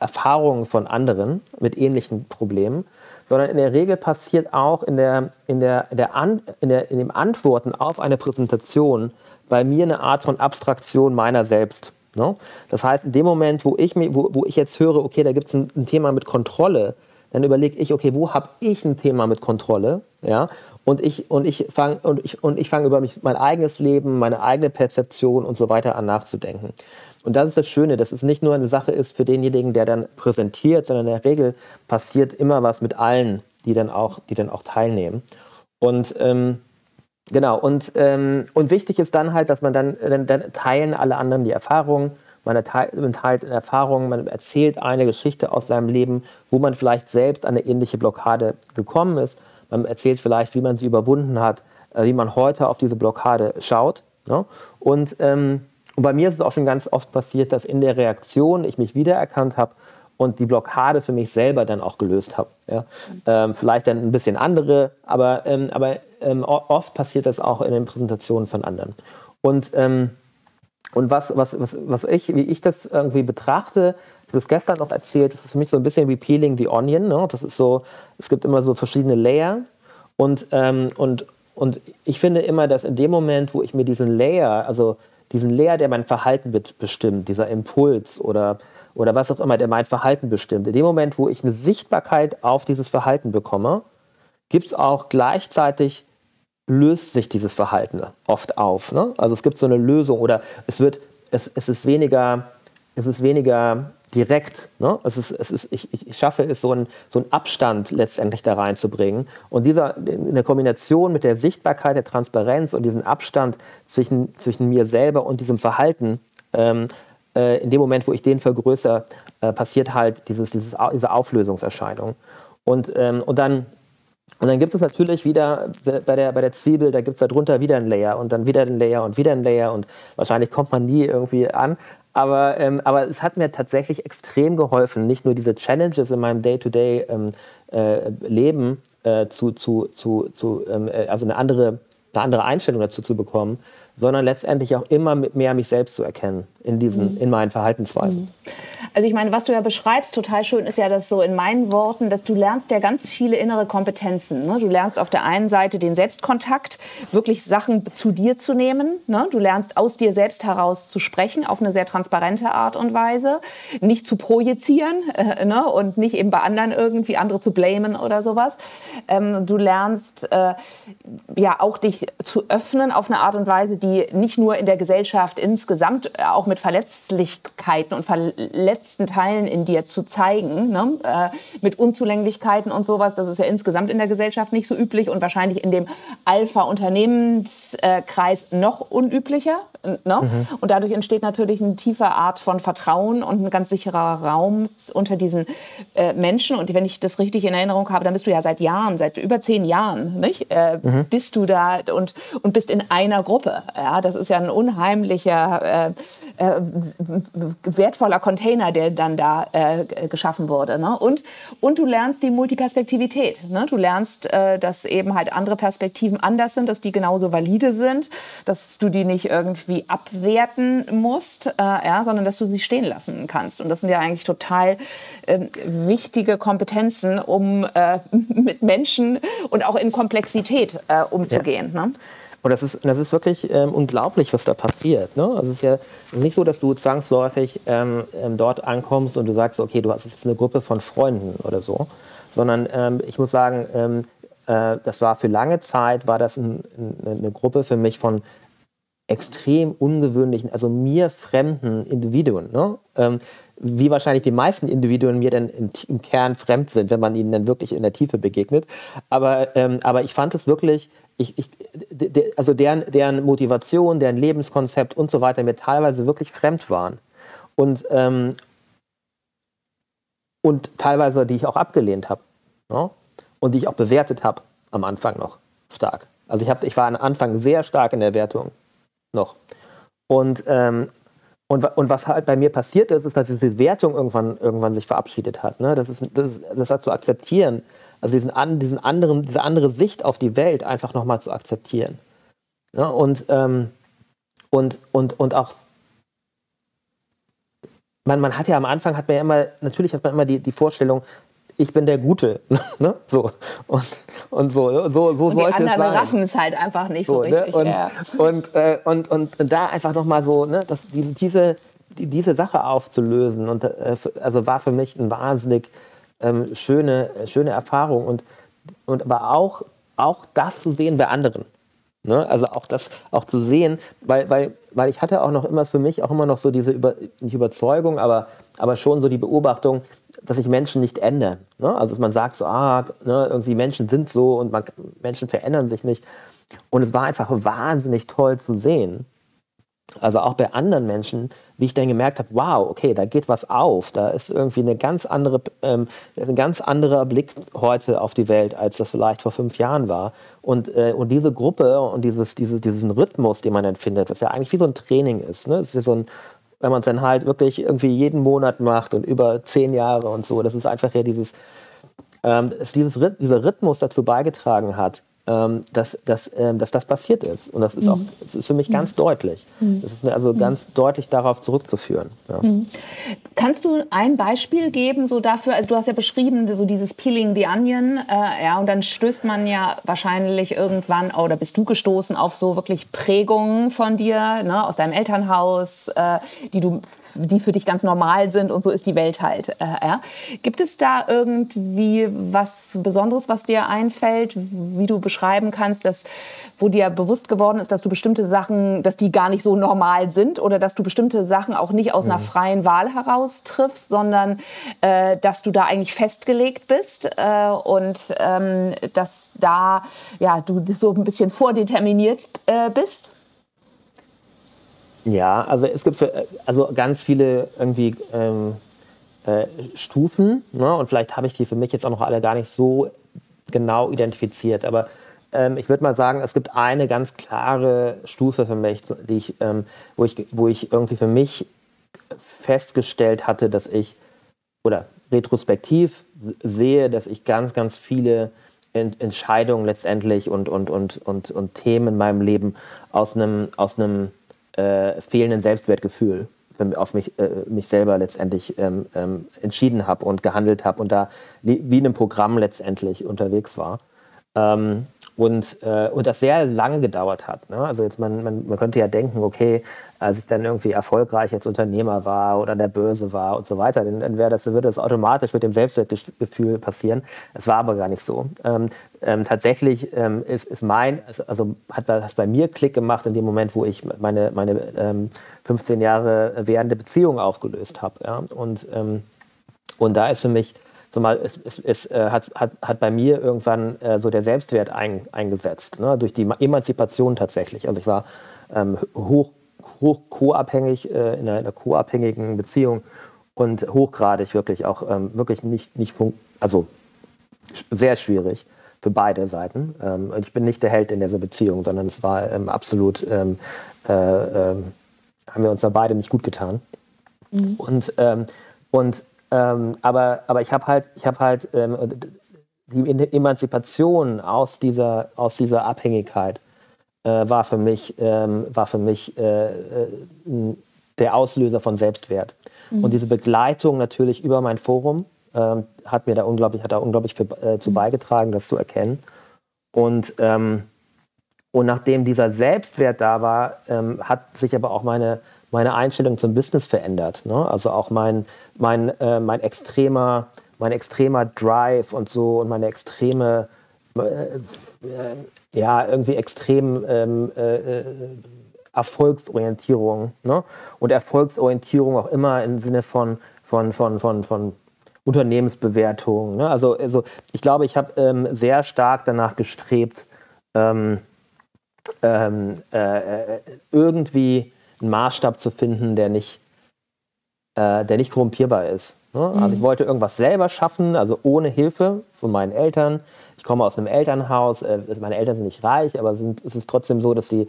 Erfahrungen von anderen mit ähnlichen Problemen, sondern in der Regel passiert auch in, der, in, der, der An, in, der, in dem Antworten auf eine Präsentation bei mir eine Art von Abstraktion meiner selbst. Ne? Das heißt, in dem Moment, wo ich, wo, wo ich jetzt höre, okay, da gibt es ein, ein, Thema mit Kontrolle, dann überlege ich, okay, wo habe ich ein Thema mit Kontrolle? Ja? Und ich, und ich fange und ich, und ich fang über mich, mein eigenes Leben, meine eigene Perzeption und so weiter an nachzudenken. Und das ist das Schöne, dass es nicht nur eine Sache ist für denjenigen, der dann präsentiert, sondern in der Regel passiert immer was mit allen, die dann auch, die dann auch teilnehmen. Und ähm, genau, und, ähm, und wichtig ist dann halt, dass man dann, dann, dann teilen alle anderen die Erfahrungen. Man teilt, man Erfahrungen, man erzählt eine Geschichte aus seinem Leben, wo man vielleicht selbst an eine ähnliche Blockade gekommen ist. Man erzählt vielleicht, wie man sie überwunden hat, äh, wie man heute auf diese Blockade schaut. Ne? Und ähm, und bei mir ist es auch schon ganz oft passiert, dass in der Reaktion ich mich wiedererkannt habe und die Blockade für mich selber dann auch gelöst habe. Ja? Ähm, vielleicht dann ein bisschen andere, aber, ähm, aber ähm, oft passiert das auch in den Präsentationen von anderen. Und, ähm, und was, was, was, was ich, wie ich das irgendwie betrachte, habe es gestern noch erzählt, das ist für mich so ein bisschen wie Peeling the Onion. Ne? Das ist so, es gibt immer so verschiedene Layer und, ähm, und, und ich finde immer, dass in dem Moment, wo ich mir diesen Layer, also diesen Lehr, der mein Verhalten bestimmt, dieser Impuls oder, oder was auch immer, der mein Verhalten bestimmt. In dem Moment, wo ich eine Sichtbarkeit auf dieses Verhalten bekomme, gibt es auch gleichzeitig, löst sich dieses Verhalten oft auf. Ne? Also es gibt so eine Lösung oder es wird, es, es ist weniger, es ist weniger direkt. Ne? Es ist, es ist, ich, ich schaffe es, so einen, so einen Abstand letztendlich da reinzubringen. Und dieser, in der Kombination mit der Sichtbarkeit, der Transparenz und diesem Abstand zwischen, zwischen mir selber und diesem Verhalten, ähm, äh, in dem Moment, wo ich den vergrößere, äh, passiert halt dieses, dieses, diese Auflösungserscheinung. Und, ähm, und dann und dann gibt es natürlich wieder bei der, bei der Zwiebel, da gibt es darunter wieder ein Layer und dann wieder ein Layer und wieder ein Layer und wahrscheinlich kommt man nie irgendwie an. Aber, ähm, aber es hat mir tatsächlich extrem geholfen, nicht nur diese Challenges in meinem Day-to-Day-Leben ähm, äh, äh, zu, zu, zu, zu ähm, äh, also eine andere, eine andere Einstellung dazu zu bekommen, sondern letztendlich auch immer mehr mich selbst zu erkennen in, diesen, mhm. in meinen Verhaltensweisen. Mhm.
Also ich meine, was du ja beschreibst, total schön ist ja das so in meinen Worten, dass du lernst ja ganz viele innere Kompetenzen. Ne? Du lernst auf der einen Seite den Selbstkontakt, wirklich Sachen zu dir zu nehmen. Ne? Du lernst aus dir selbst heraus zu sprechen auf eine sehr transparente Art und Weise, nicht zu projizieren äh, ne? und nicht eben bei anderen irgendwie andere zu blamen oder sowas. Ähm, du lernst äh, ja auch dich zu öffnen auf eine Art und Weise, die nicht nur in der Gesellschaft insgesamt äh, auch mit Verletzlichkeiten und verletzten Teilen in dir zu zeigen, ne? äh, mit Unzulänglichkeiten und sowas. Das ist ja insgesamt in der Gesellschaft nicht so üblich und wahrscheinlich in dem Alpha-Unternehmenskreis noch unüblicher. Ne? Mhm. Und dadurch entsteht natürlich eine tiefe Art von Vertrauen und ein ganz sicherer Raum unter diesen äh, Menschen. Und wenn ich das richtig in Erinnerung habe, dann bist du ja seit Jahren, seit über zehn Jahren, nicht? Äh, mhm. bist du da und, und bist in einer Gruppe. Ja, das ist ja ein unheimlicher, äh, äh, wertvoller Container, der dann da äh, geschaffen wurde. Ne? Und, und du lernst die Multiperspektivität. Ne? Du lernst, äh, dass eben halt andere Perspektiven anders sind, dass die genauso valide sind, dass du die nicht irgendwie abwerten musst, äh, ja, sondern dass du sie stehen lassen kannst. Und das sind ja eigentlich total ähm, wichtige Kompetenzen, um äh, mit Menschen und auch in Komplexität äh, umzugehen. Ja. Ne?
Und das ist, das ist wirklich ähm, unglaublich, was da passiert. Ne? Also es ist ja nicht so, dass du zwangsläufig ähm, ähm, dort ankommst und du sagst, okay, du hast jetzt eine Gruppe von Freunden oder so, sondern ähm, ich muss sagen, ähm, äh, das war für lange Zeit, war das ein, ein, eine Gruppe für mich von extrem ungewöhnlichen, also mir fremden Individuen. Ne? Ähm, wie wahrscheinlich die meisten Individuen mir dann im, im, Kern fremd sind, wenn man ihnen dann wirklich in der Tiefe begegnet. Aber, ähm, aber ich fand es wirklich ich, ich, de, also deren, deren Motivation, deren Lebenskonzept und so weiter mir teilweise wirklich fremd waren. Und, ähm, und teilweise, die ich auch abgelehnt habe. Ne? Und die ich auch bewertet habe am Anfang noch stark. Also ich, hab, ich war am Anfang sehr stark in der Wertung noch. Und, ähm, und, und was halt bei mir passiert ist, ist, dass diese Wertung irgendwann, irgendwann sich verabschiedet hat. Ne? Das, ist, das, das hat zu akzeptieren, also diesen, an, diesen anderen, diese andere Sicht auf die Welt einfach nochmal zu akzeptieren. Ja, und, ähm, und, und, und auch man, man hat ja am Anfang hat man ja immer, natürlich hat man immer die, die Vorstellung, ich bin der Gute. ne? So. Und, und so, so, so und
sollte die anderen raffen es halt einfach nicht so, so ne? richtig.
Ne? Und, ja. und, äh, und, und, und, da einfach nochmal so, ne, das, diese, die, diese Sache aufzulösen. Und äh, also war für mich ein wahnsinnig ähm, schöne, schöne Erfahrung und, und aber auch, auch das zu sehen bei anderen. Ne? Also auch das auch zu sehen, weil, weil, weil ich hatte auch noch immer für mich auch immer noch so diese Über, nicht Überzeugung, aber, aber schon so die Beobachtung, dass sich Menschen nicht ändern. Ne? Also dass man sagt so, ah, ne, irgendwie Menschen sind so und man, Menschen verändern sich nicht. Und es war einfach wahnsinnig toll zu sehen, also auch bei anderen Menschen, wie ich dann gemerkt habe, wow, okay, da geht was auf, da ist irgendwie eine ganz andere, ähm, ein ganz anderer Blick heute auf die Welt, als das vielleicht vor fünf Jahren war. Und, äh, und diese Gruppe und dieses, diese, diesen Rhythmus, den man dann findet, was ja eigentlich wie so ein Training ist, ne? Das ist ja so ein, wenn man es dann halt wirklich irgendwie jeden Monat macht und über zehn Jahre und so, das ist einfach ja dieses, ähm, dieses, dieser Rhythmus dazu beigetragen hat, ähm, dass, dass, ähm, dass das passiert ist. Und das ist auch mhm. das ist für mich ganz mhm. deutlich. Mhm. Das ist also mhm. ganz deutlich darauf zurückzuführen. Ja. Mhm.
Kannst du ein Beispiel geben so dafür? Also du hast ja beschrieben, so dieses Peeling the Onion. Äh, ja, und dann stößt man ja wahrscheinlich irgendwann, oder bist du gestoßen auf so wirklich Prägungen von dir, ne, aus deinem Elternhaus, äh, die du die für dich ganz normal sind und so ist die Welt halt. Äh, ja. Gibt es da irgendwie was Besonderes, was dir einfällt, wie du beschreibst, beschreiben kannst, dass, wo dir bewusst geworden ist, dass du bestimmte Sachen, dass die gar nicht so normal sind oder dass du bestimmte Sachen auch nicht aus einer mhm. freien Wahl heraus triffst, sondern äh, dass du da eigentlich festgelegt bist äh, und ähm, dass da ja, du so ein bisschen vordeterminiert äh, bist?
Ja, also es gibt für, also ganz viele irgendwie ähm, äh, Stufen ne? und vielleicht habe ich die für mich jetzt auch noch alle gar nicht so genau identifiziert, aber ähm, ich würde mal sagen, es gibt eine ganz klare Stufe für mich, die ich, ähm, wo, ich, wo ich irgendwie für mich festgestellt hatte, dass ich oder retrospektiv sehe, dass ich ganz, ganz viele Entscheidungen letztendlich und, und, und, und, und Themen in meinem Leben aus einem, aus äh, fehlenden Selbstwertgefühl auf mich, äh, mich selber letztendlich ähm, ähm, entschieden habe und gehandelt habe und da wie in einem Programm letztendlich unterwegs war. Ähm, und, äh, und das sehr lange gedauert hat. Ne? Also jetzt man, man, man könnte ja denken, okay, als ich dann irgendwie erfolgreich als Unternehmer war oder der Börse war und so weiter, dann, dann das, würde das automatisch mit dem Selbstwertgefühl passieren. Es war aber gar nicht so. Ähm, ähm, tatsächlich ähm, ist, ist mein, also hat das bei mir Klick gemacht in dem Moment, wo ich meine, meine 15 ähm, Jahre währende Beziehung aufgelöst habe. Ja? Und, ähm, und da ist für mich zumal es, es, es äh, hat, hat, hat bei mir irgendwann äh, so der Selbstwert ein, eingesetzt, ne? durch die Emanzipation tatsächlich. Also ich war ähm, hoch, hoch co-abhängig, äh, in einer, einer co-abhängigen Beziehung und hochgradig wirklich auch ähm, wirklich nicht, nicht also sehr schwierig für beide Seiten. Ähm, ich bin nicht der Held in dieser Beziehung, sondern es war ähm, absolut, ähm, äh, ähm, haben wir uns da beide nicht gut getan. Mhm. Und, ähm, und ähm, aber, aber ich habe halt, ich habe halt ähm, die Emanzipation aus dieser, aus dieser Abhängigkeit äh, war für mich, ähm, war für mich äh, äh, der Auslöser von Selbstwert. Mhm. Und diese Begleitung natürlich über mein Forum ähm, hat mir da unglaublich, hat da unglaublich für, äh, zu mhm. beigetragen, das zu erkennen. Und, ähm, und nachdem dieser Selbstwert da war, ähm, hat sich aber auch meine, meine Einstellung zum Business verändert. Ne? Also auch mein, mein, äh, mein, extremer, mein extremer Drive und so und meine extreme, äh, äh, ja, irgendwie extrem ähm, äh, äh, Erfolgsorientierung. Ne? Und Erfolgsorientierung auch immer im Sinne von, von, von, von, von Unternehmensbewertung. Ne? Also, also ich glaube, ich habe ähm, sehr stark danach gestrebt, ähm, ähm, äh, irgendwie einen Maßstab zu finden, der nicht, äh, der nicht korrumpierbar ist. Ne? Mhm. Also ich wollte irgendwas selber schaffen, also ohne Hilfe von meinen Eltern. Ich komme aus einem Elternhaus, äh, meine Eltern sind nicht reich, aber sind, es ist trotzdem so, dass die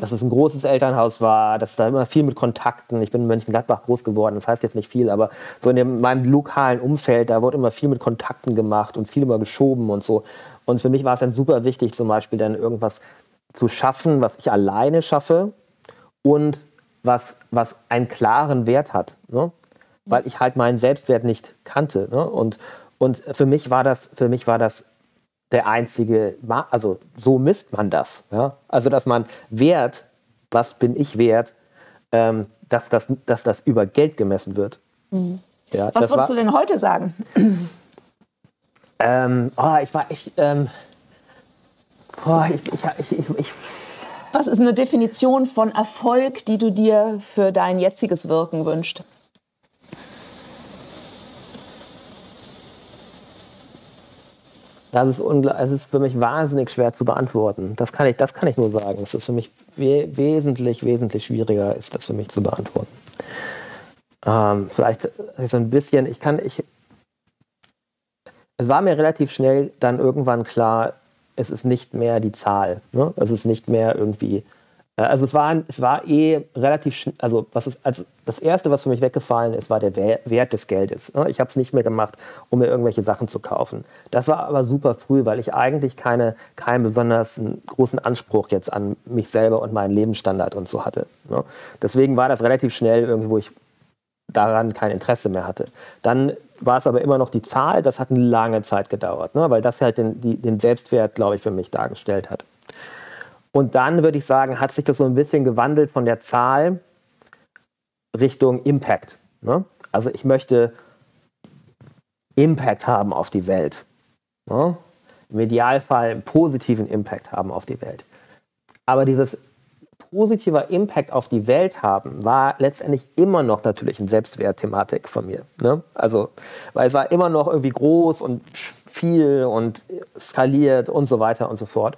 dass es ein großes Elternhaus war, dass da immer viel mit Kontakten, ich bin in Mönchengladbach groß geworden, das heißt jetzt nicht viel, aber so in dem, meinem lokalen Umfeld, da wurde immer viel mit Kontakten gemacht und viel immer geschoben und so. Und für mich war es dann super wichtig, zum Beispiel dann irgendwas zu schaffen, was ich alleine schaffe, und was, was einen klaren Wert hat. Ne? Weil ich halt meinen Selbstwert nicht kannte. Ne? Und, und für mich war das, für mich war das der einzige, also so misst man das. Ja? Also, dass man Wert, was bin ich wert, ähm, dass, das, dass das über Geld gemessen wird.
Mhm. Ja, was würdest du denn heute sagen?
Ähm, oh, ich war echt. Ähm, boah, ich, ich, ich, ich
was ist eine Definition von Erfolg, die du dir für dein jetziges Wirken wünschst?
Das ist, es ist für mich wahnsinnig schwer zu beantworten. Das kann ich, das kann ich nur sagen. Es ist für mich we wesentlich, wesentlich schwieriger, ist das für mich zu beantworten. Ähm, vielleicht so ein bisschen, ich kann, ich, es war mir relativ schnell dann irgendwann klar, es ist nicht mehr die Zahl. Ne? Es ist nicht mehr irgendwie. Äh, also es war, es war eh relativ, also was ist, also das erste, was für mich weggefallen ist, war der Wert des Geldes. Ne? Ich habe es nicht mehr gemacht, um mir irgendwelche Sachen zu kaufen. Das war aber super früh, weil ich eigentlich keine, keinen besonders großen Anspruch jetzt an mich selber und meinen Lebensstandard und so hatte. Ne? Deswegen war das relativ schnell irgendwie, wo ich daran kein Interesse mehr hatte. Dann war es aber immer noch die Zahl, das hat eine lange Zeit gedauert, ne? weil das halt den, die, den Selbstwert, glaube ich, für mich dargestellt hat. Und dann würde ich sagen, hat sich das so ein bisschen gewandelt von der Zahl Richtung Impact. Ne? Also ich möchte Impact haben auf die Welt. Ne? im Idealfall einen positiven Impact haben auf die Welt. Aber dieses positiver Impact auf die Welt haben, war letztendlich immer noch natürlich eine Selbstwertthematik von mir. Ne? Also, weil es war immer noch irgendwie groß und viel und skaliert und so weiter und so fort.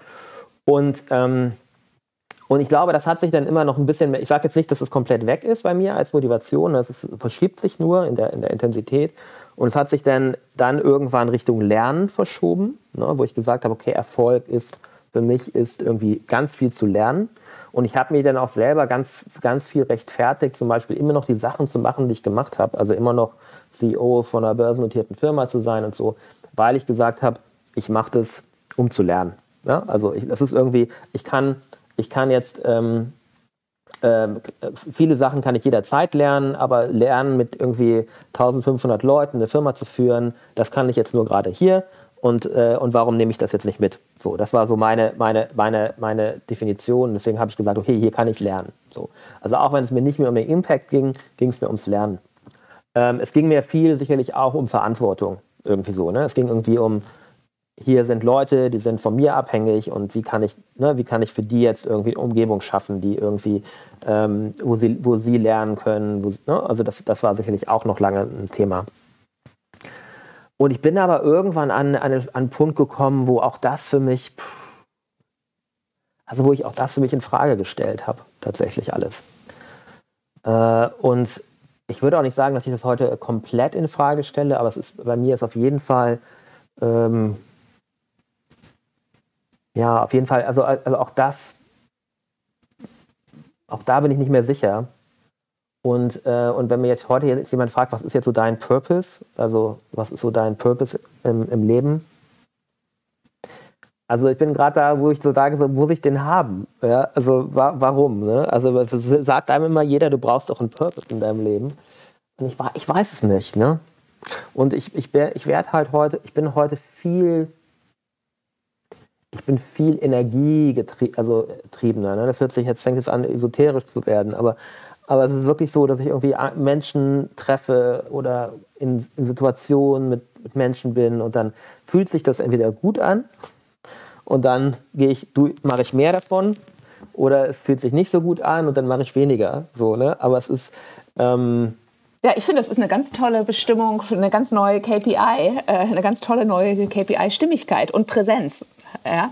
Und, ähm, und ich glaube, das hat sich dann immer noch ein bisschen mehr, ich sage jetzt nicht, dass es komplett weg ist bei mir als Motivation, das ist, verschiebt sich nur in der, in der Intensität. Und es hat sich dann, dann irgendwann Richtung Lernen verschoben, ne, wo ich gesagt habe, okay, Erfolg ist für mich ist irgendwie ganz viel zu lernen. Und ich habe mir dann auch selber ganz, ganz viel rechtfertigt, zum Beispiel immer noch die Sachen zu machen, die ich gemacht habe. Also immer noch CEO von einer börsennotierten Firma zu sein und so, weil ich gesagt habe, ich mache das, um zu lernen. Ja? Also ich, das ist irgendwie, ich kann, ich kann jetzt ähm, ähm, viele Sachen kann ich jederzeit lernen, aber lernen mit irgendwie 1500 Leuten eine Firma zu führen, das kann ich jetzt nur gerade hier und, äh, und warum nehme ich das jetzt nicht mit? So, das war so meine, meine, meine, meine Definition. Deswegen habe ich gesagt, okay, hier kann ich lernen. So. Also auch wenn es mir nicht mehr um den Impact ging, ging es mir ums Lernen. Ähm, es ging mir viel sicherlich auch um Verantwortung. Irgendwie so. Ne? Es ging irgendwie um, hier sind Leute, die sind von mir abhängig und wie kann ich, ne, wie kann ich für die jetzt irgendwie eine Umgebung schaffen, die irgendwie, ähm, wo, sie, wo sie lernen können. Wo, ne? Also das, das war sicherlich auch noch lange ein Thema. Und ich bin aber irgendwann an, an, einen Punkt gekommen, wo auch das für mich, also wo ich auch das für mich in Frage gestellt habe, tatsächlich alles. Äh, und ich würde auch nicht sagen, dass ich das heute komplett in Frage stelle, aber es ist bei mir ist auf jeden Fall ähm, ja auf jeden Fall also, also auch das auch da bin ich nicht mehr sicher und, äh, und wenn mir jetzt heute jetzt jemand fragt, was ist jetzt so dein Purpose, also was ist so dein Purpose im, im Leben? Also ich bin gerade da, wo ich so sage, so, muss ich den haben? Ja, also wa warum? Ne? Also sagt einem immer jeder, du brauchst doch einen Purpose in deinem Leben. Und ich, ich weiß es nicht. Ne? Und ich, ich, ich werde halt heute, ich bin heute viel, ich bin viel energiegetriebener. Also, ne? Das hört sich, jetzt fängt es an, esoterisch zu werden, aber aber es ist wirklich so, dass ich irgendwie Menschen treffe oder in, in Situationen mit, mit, Menschen bin und dann fühlt sich das entweder gut an und dann gehe ich, mache ich mehr davon oder es fühlt sich nicht so gut an und dann mache ich weniger. So, ne? Aber es ist ähm,
ja, ich finde, das ist eine ganz tolle Bestimmung, eine ganz neue KPI, äh, eine ganz tolle neue KPI Stimmigkeit und Präsenz. Ja?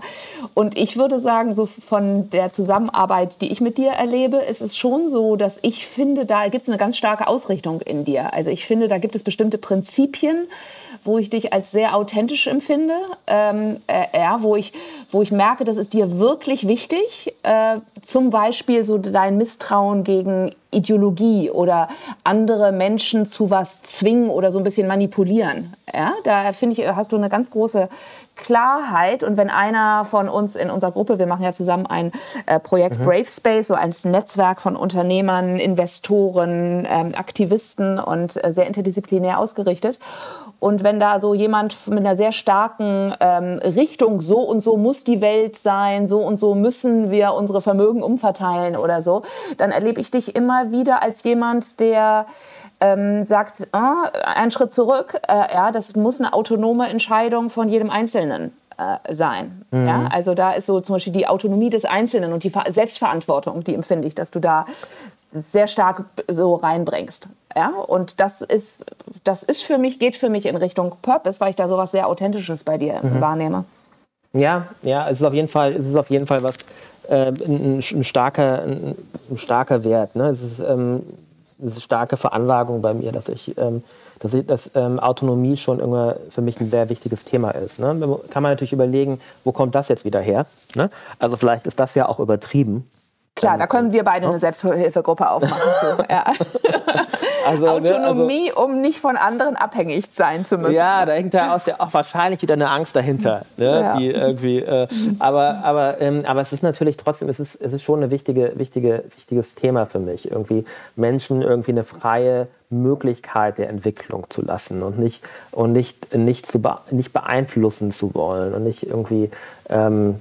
Und ich würde sagen, so von der Zusammenarbeit, die ich mit dir erlebe, ist es schon so, dass ich finde, da gibt es eine ganz starke Ausrichtung in dir. Also ich finde, da gibt es bestimmte Prinzipien, wo ich dich als sehr authentisch empfinde, ähm, äh, ja, wo, ich, wo ich merke, das ist dir wirklich wichtig. Äh, zum Beispiel so dein Misstrauen gegen Ideologie oder andere Menschen zu was zwingen oder so ein bisschen manipulieren. Ja, da finde ich, hast du eine ganz große Klarheit. Und wenn einer von uns in unserer Gruppe, wir machen ja zusammen ein äh, Projekt mhm. Brave Space, so ein Netzwerk von Unternehmern, Investoren, ähm, Aktivisten und äh, sehr interdisziplinär ausgerichtet. Und wenn da so jemand mit einer sehr starken ähm, Richtung, so und so muss die Welt sein, so und so müssen wir unsere Vermögen umverteilen oder so, dann erlebe ich dich immer wieder als jemand, der ähm, sagt, oh, einen Schritt zurück, äh, ja, das muss eine autonome Entscheidung von jedem Einzelnen äh, sein. Mhm. Ja? Also da ist so zum Beispiel die Autonomie des Einzelnen und die Selbstverantwortung, die empfinde ich, dass du da sehr stark so reinbringst. Ja, und das ist, das ist für mich, geht für mich in Richtung Purpose, weil ich da sowas sehr Authentisches bei dir mhm. wahrnehme.
Ja, ja, es ist auf jeden Fall, es ist auf jeden Fall was, äh, ein, ein, starker, ein, ein, starker Wert. Ne? Es ist, ähm, starke Veranlagung bei mir, dass ich, ähm, dass, ich, dass ähm, Autonomie schon immer für mich ein sehr wichtiges Thema ist. Ne? Kann man natürlich überlegen, wo kommt das jetzt wieder her? Ne? Also vielleicht ist das ja auch übertrieben.
Klar, da können wir beide eine Selbsthilfegruppe aufmachen. Zu. Ja. Also, Autonomie, ne, also, um nicht von anderen abhängig sein zu müssen.
Ja, da hängt ja auch, auch wahrscheinlich wieder eine Angst dahinter. Ne? Ja. Die irgendwie, äh, aber, aber, ähm, aber es ist natürlich trotzdem, es ist, es ist schon ein wichtige, wichtige, wichtiges Thema für mich, irgendwie Menschen irgendwie eine freie Möglichkeit der Entwicklung zu lassen und nicht, und nicht, nicht, zu nicht beeinflussen zu wollen und nicht irgendwie ähm,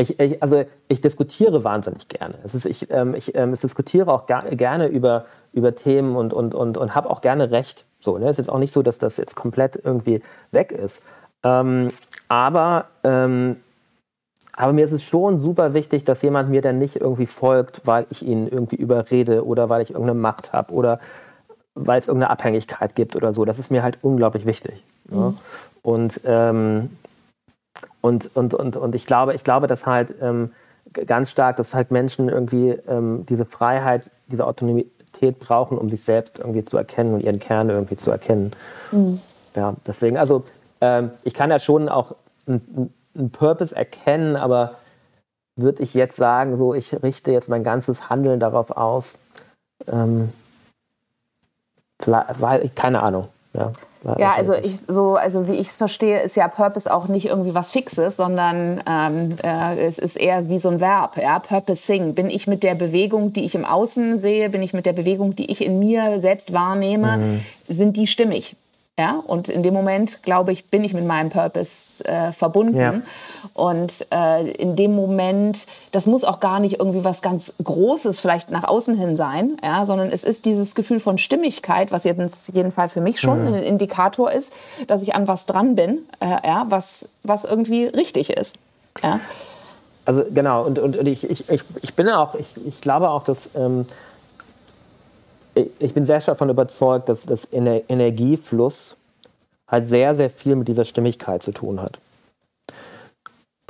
ich, ich, also ich diskutiere wahnsinnig gerne. Es ist, ich, ähm, ich, ähm, ich diskutiere auch gar, gerne über, über Themen und, und, und, und habe auch gerne Recht. So, ne? Es ist jetzt auch nicht so, dass das jetzt komplett irgendwie weg ist. Ähm, aber, ähm, aber mir ist es schon super wichtig, dass jemand mir dann nicht irgendwie folgt, weil ich ihn irgendwie überrede oder weil ich irgendeine Macht habe oder weil es irgendeine Abhängigkeit gibt oder so. Das ist mir halt unglaublich wichtig. Mhm. Ja? Und, ähm, und, und, und, und ich glaube, ich glaube, dass halt ähm, ganz stark, dass halt Menschen irgendwie ähm, diese Freiheit, diese Autonomität brauchen, um sich selbst irgendwie zu erkennen und ihren Kern irgendwie zu erkennen. Mhm. Ja, deswegen, also ähm, ich kann ja schon auch einen Purpose erkennen, aber würde ich jetzt sagen, so ich richte jetzt mein ganzes Handeln darauf aus, ähm, weil, keine Ahnung. Ja,
ja also, ich, so, also wie ich es verstehe, ist ja Purpose auch nicht irgendwie was Fixes, sondern ähm, äh, es ist eher wie so ein Verb. Ja? Purposing. Bin ich mit der Bewegung, die ich im Außen sehe, bin ich mit der Bewegung, die ich in mir selbst wahrnehme, mhm. sind die stimmig? Ja, und in dem Moment, glaube ich, bin ich mit meinem Purpose äh, verbunden. Ja. Und äh, in dem Moment, das muss auch gar nicht irgendwie was ganz Großes vielleicht nach außen hin sein, ja, sondern es ist dieses Gefühl von Stimmigkeit, was jetzt jeden Fall für mich schon mhm. ein Indikator ist, dass ich an was dran bin, äh, ja, was, was irgendwie richtig ist. Ja.
Also genau, und, und, und ich, ich, ich, ich bin auch, ich, ich glaube auch, dass ähm, ich bin sehr stark davon überzeugt, dass das Energiefluss halt sehr, sehr viel mit dieser Stimmigkeit zu tun hat.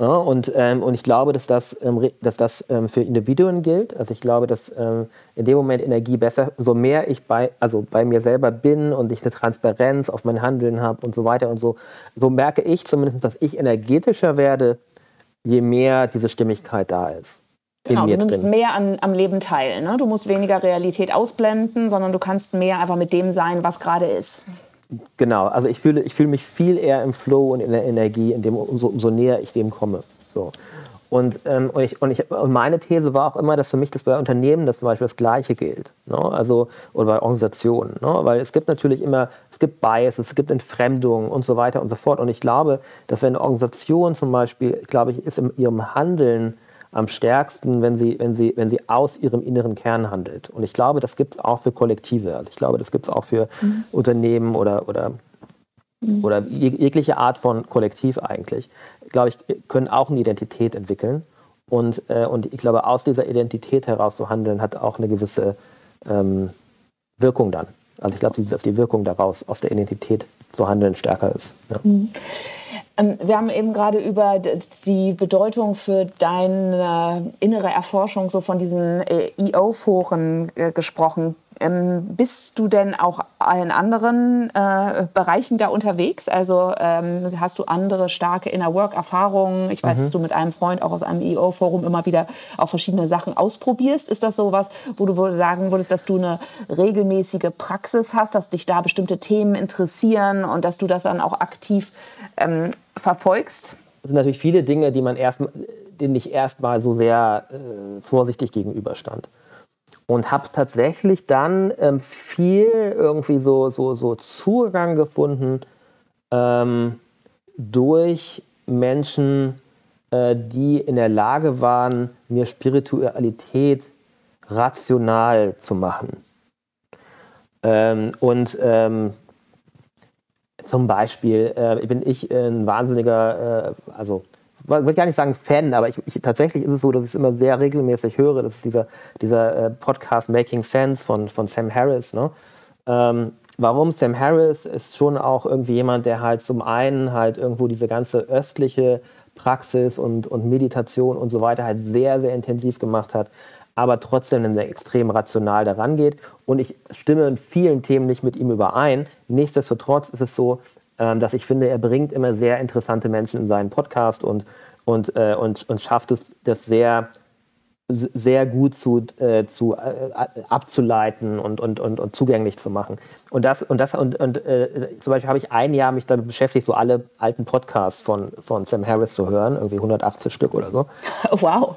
Ja, und, ähm, und ich glaube, dass das, ähm, dass das ähm, für Individuen gilt. Also ich glaube, dass ähm, in dem Moment Energie besser, so mehr ich bei, also bei mir selber bin und ich eine Transparenz auf mein Handeln habe und so weiter und so, so merke ich zumindest, dass ich energetischer werde, je mehr diese Stimmigkeit da ist.
Genau, du nimmst drin. mehr an, am Leben teil. Ne? Du musst weniger Realität ausblenden, sondern du kannst mehr einfach mit dem sein, was gerade ist.
Genau, also ich fühle, ich fühle mich viel eher im Flow und in der Energie, in dem, umso, umso näher ich dem komme. So. Und, ähm, und, ich, und, ich, und, meine These war auch immer, dass für mich das bei Unternehmen das zum Beispiel das Gleiche gilt. Ne? Also, oder bei Organisationen. Ne? Weil es gibt natürlich immer, es gibt Bias, es gibt Entfremdung und so weiter und so fort. Und ich glaube, dass wenn eine Organisation zum Beispiel, glaube ich, ist in ihrem Handeln am stärksten, wenn sie, wenn, sie, wenn sie aus ihrem inneren Kern handelt. Und ich glaube, das gibt es auch für Kollektive. Also ich glaube, das gibt es auch für mhm. Unternehmen oder, oder, mhm. oder jegliche Art von Kollektiv eigentlich. Glaube ich, können auch eine Identität entwickeln. Und, äh, und ich glaube, aus dieser Identität heraus zu handeln, hat auch eine gewisse ähm, Wirkung dann. Also ich glaube, dass die Wirkung daraus, aus der Identität zu handeln, stärker ist. Ja. Mhm.
Ähm, wir haben eben gerade über die Bedeutung für deine innere Erforschung so von diesen EO-Foren äh, gesprochen. Ähm, bist du denn auch in anderen äh, Bereichen da unterwegs? Also ähm, hast du andere starke Inner Work-Erfahrungen? Ich weiß, mhm. dass du mit einem Freund auch aus einem EO-Forum immer wieder auch verschiedene Sachen ausprobierst. Ist das so was, wo du sagen würdest, dass du eine regelmäßige Praxis hast, dass dich da bestimmte Themen interessieren und dass du das dann auch aktiv ähm, verfolgst?
Es sind natürlich viele Dinge, die man erst, denen ich erstmal so sehr äh, vorsichtig gegenüberstand und habe tatsächlich dann ähm, viel irgendwie so, so, so Zugang gefunden ähm, durch Menschen, äh, die in der Lage waren, mir Spiritualität rational zu machen. Ähm, und ähm, zum Beispiel äh, bin ich ein wahnsinniger, äh, also will gar nicht sagen Fan, aber ich, ich, tatsächlich ist es so, dass ich es immer sehr regelmäßig höre. Das ist dieser, dieser äh, Podcast Making Sense von, von Sam Harris. Ne? Ähm, warum? Sam Harris ist schon auch irgendwie jemand, der halt zum einen halt irgendwo diese ganze östliche Praxis und, und Meditation und so weiter halt sehr, sehr intensiv gemacht hat, aber trotzdem sehr extrem rational daran geht. Und ich stimme in vielen Themen nicht mit ihm überein. Nichtsdestotrotz ist es so, dass ich finde, er bringt immer sehr interessante Menschen in seinen Podcast und, und, äh, und, und schafft es, das sehr sehr gut zu, äh, zu äh, abzuleiten und, und, und, und zugänglich zu machen. Und das und das und, und äh, zum Beispiel habe ich ein Jahr mich damit beschäftigt, so alle alten Podcasts von, von Sam Harris zu hören, irgendwie 180 Stück oder so.
Wow.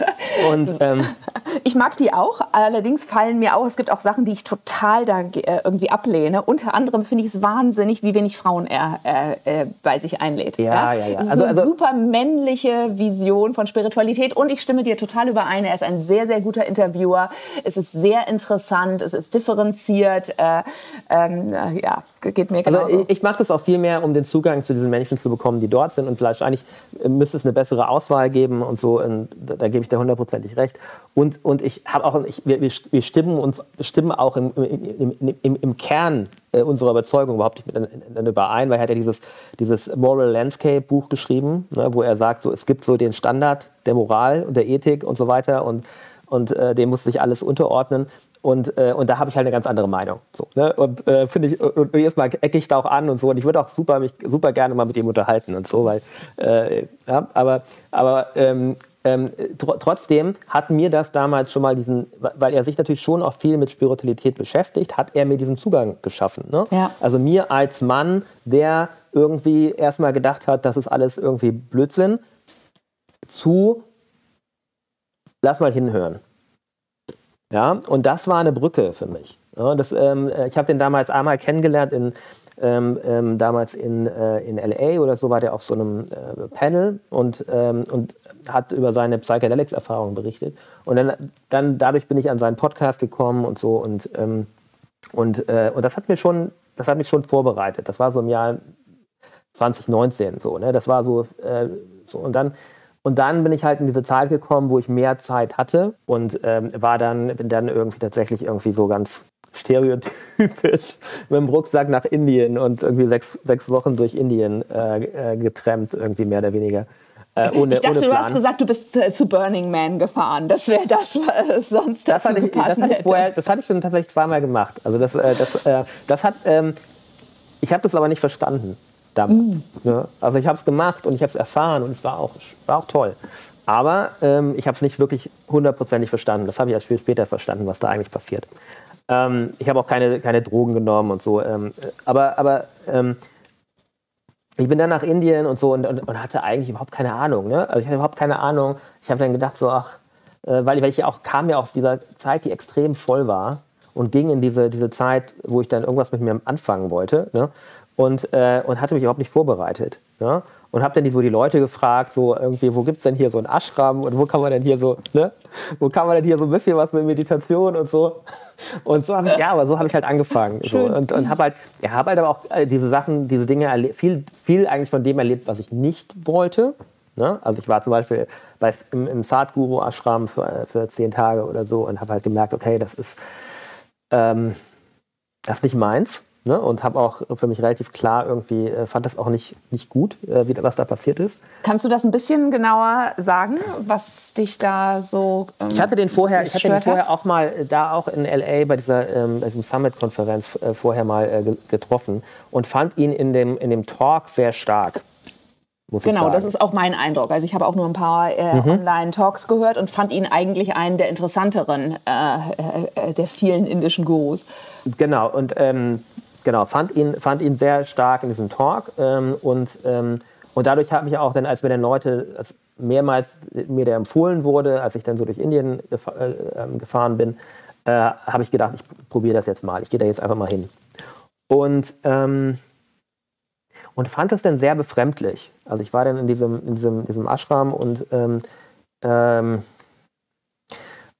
Und ähm,
ich mag die auch. Allerdings fallen mir auch, es gibt auch Sachen, die ich total da äh, irgendwie ablehne. Unter anderem finde ich es wahnsinnig, wie wenig Frauen er äh, äh, bei sich einlädt.
Ja, ja, ja. ja.
Also, also, super männliche Vision von Spiritualität und ich stimme dir total überein. Er ist ein sehr, sehr guter Interviewer. Es ist sehr interessant, es ist differenziert. Äh, ähm, äh, ja, geht mir
genau. Also ich, mache das auch viel mehr, um den Zugang zu diesen Menschen zu bekommen, die dort sind. Und vielleicht eigentlich äh, müsste es eine bessere Auswahl geben und so. Und da, gebe ich dir hundertprozentig recht. Und, und ich habe auch, ich, wir, wir stimmen uns stimmen auch im, im, im, im Kern äh, unserer Überzeugung überhaupt nicht miteinander überein, weil er hat ja dieses, dieses Moral Landscape Buch geschrieben, ne, wo er sagt, so, es gibt so den Standard der Moral und der Ethik und so weiter und, und äh, dem muss sich alles unterordnen. Und, äh, und da habe ich halt eine ganz andere Meinung. So, ne? Und äh, finde ich, und, und jedes Mal ecke ich da auch an und so. Und ich würde auch super, mich super gerne mal mit ihm unterhalten und so, weil, äh, ja, aber, aber ähm, ähm, tr trotzdem hat mir das damals schon mal diesen, weil er sich natürlich schon auch viel mit Spiritualität beschäftigt, hat er mir diesen Zugang geschaffen. Ne? Ja. Also mir als Mann, der irgendwie erstmal gedacht hat, das ist alles irgendwie Blödsinn, zu lass mal hinhören. Ja, und das war eine Brücke für mich. Ja, das, ähm, ich habe den damals einmal kennengelernt, in, ähm, ähm, damals in, äh, in LA oder so war der auf so einem äh, Panel und, ähm, und hat über seine Psychedelics-Erfahrungen berichtet. Und dann, dann dadurch bin ich an seinen Podcast gekommen und so und, ähm, und, äh, und das hat mir schon, das hat mich schon vorbereitet. Das war so im Jahr 2019 so, ne? Das war so, äh, so und dann und dann bin ich halt in diese Zeit gekommen, wo ich mehr Zeit hatte und ähm, war dann, bin dann irgendwie tatsächlich irgendwie so ganz stereotypisch mit dem Rucksack nach Indien und irgendwie sechs, sechs Wochen durch Indien äh, äh, getrennt, irgendwie mehr oder weniger.
Äh, ohne, ich dachte, du hast gesagt, du bist äh, zu Burning Man gefahren. Das wäre das, was sonst
das hatte ich, das hatte ich vorher, Das hatte ich schon tatsächlich zweimal gemacht. Also das, äh, das, äh, das hat, ähm, ich habe das aber nicht verstanden damals. Mm. Ne? Also ich habe es gemacht und ich habe es erfahren und es war auch, war auch toll. Aber ähm, ich habe es nicht wirklich hundertprozentig verstanden. Das habe ich erst viel später verstanden, was da eigentlich passiert. Ähm, ich habe auch keine, keine Drogen genommen und so. Ähm, aber aber ähm, ich bin dann nach Indien und so und, und, und, hatte eigentlich überhaupt keine Ahnung. Ne? Also ich hatte überhaupt keine Ahnung. Ich habe dann gedacht, so, ach, äh, weil, weil ich ja auch kam ja aus dieser Zeit, die extrem voll war und ging in diese, diese Zeit, wo ich dann irgendwas mit mir anfangen wollte. Ne? Und, äh, und hatte mich überhaupt nicht vorbereitet. Ja? Und habe dann die, so die Leute gefragt, so irgendwie, wo gibt es denn hier so ein Ashram und wo kann man denn hier so, ne? Wo kann man denn hier so ein bisschen was mit Meditation und so? Und so habe ich, ja, aber so habe ich halt angefangen. So. Und, und habe halt, ja, habe halt aber auch äh, diese Sachen, diese Dinge, viel, viel eigentlich von dem erlebt, was ich nicht wollte. Ne? Also ich war zum Beispiel bei, im, im Sadhguru Ashram für, für zehn Tage oder so und habe halt gemerkt, okay, das ist, ähm, das ist nicht meins. Ne, und habe auch für mich relativ klar irgendwie, äh, fand das auch nicht, nicht gut, äh, wie, was da passiert ist.
Kannst du das ein bisschen genauer sagen, was dich da so
ähm, Ich hatte den vorher, ich hatte den vorher auch mal äh, da auch in LA bei dieser ähm, Summit-Konferenz äh, vorher mal äh, getroffen und fand ihn in dem, in dem Talk sehr stark
genau, das ist auch mein Eindruck. Also ich habe auch nur ein paar äh, mhm. Online-Talks gehört und fand ihn eigentlich einen der interessanteren äh, äh, der vielen indischen Gurus.
Genau, und ähm, genau, fand ihn, fand ihn sehr stark in diesem Talk ähm, und, ähm, und dadurch habe ich auch dann, als mir dann Leute, als mehrmals mir der empfohlen wurde, als ich dann so durch Indien gef äh, ähm, gefahren bin, äh, habe ich gedacht, ich probiere das jetzt mal, ich gehe da jetzt einfach mal hin. Und ähm, und fand das dann sehr befremdlich. Also ich war dann in diesem, in diesem, diesem Ashram und ähm, ähm,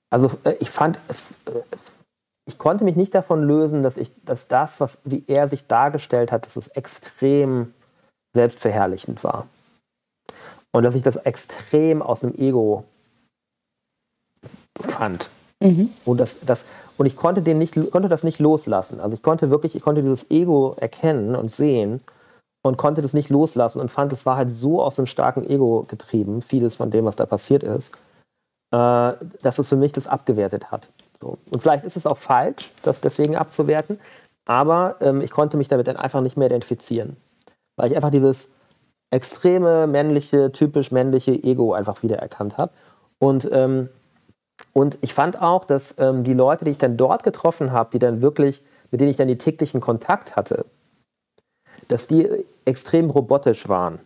also äh, ich fand, äh, ich konnte mich nicht davon lösen, dass ich, dass das, was wie er sich dargestellt hat, dass es extrem selbstverherrlichend war. Und dass ich das extrem aus dem Ego fand. Mhm. Und, das, das, und ich konnte, den nicht, konnte das nicht loslassen. Also ich konnte wirklich, ich konnte dieses Ego erkennen und sehen und konnte das nicht loslassen und fand, es war halt so aus dem starken Ego getrieben, vieles von dem, was da passiert ist, äh, dass es für mich das abgewertet hat. So. Und vielleicht ist es auch falsch, das deswegen abzuwerten, aber ähm, ich konnte mich damit dann einfach nicht mehr identifizieren, weil ich einfach dieses extreme männliche, typisch männliche Ego einfach wiedererkannt habe. Und, ähm, und ich fand auch, dass ähm, die Leute, die ich dann dort getroffen habe, die dann wirklich, mit denen ich dann die täglichen Kontakt hatte, dass die extrem robotisch waren.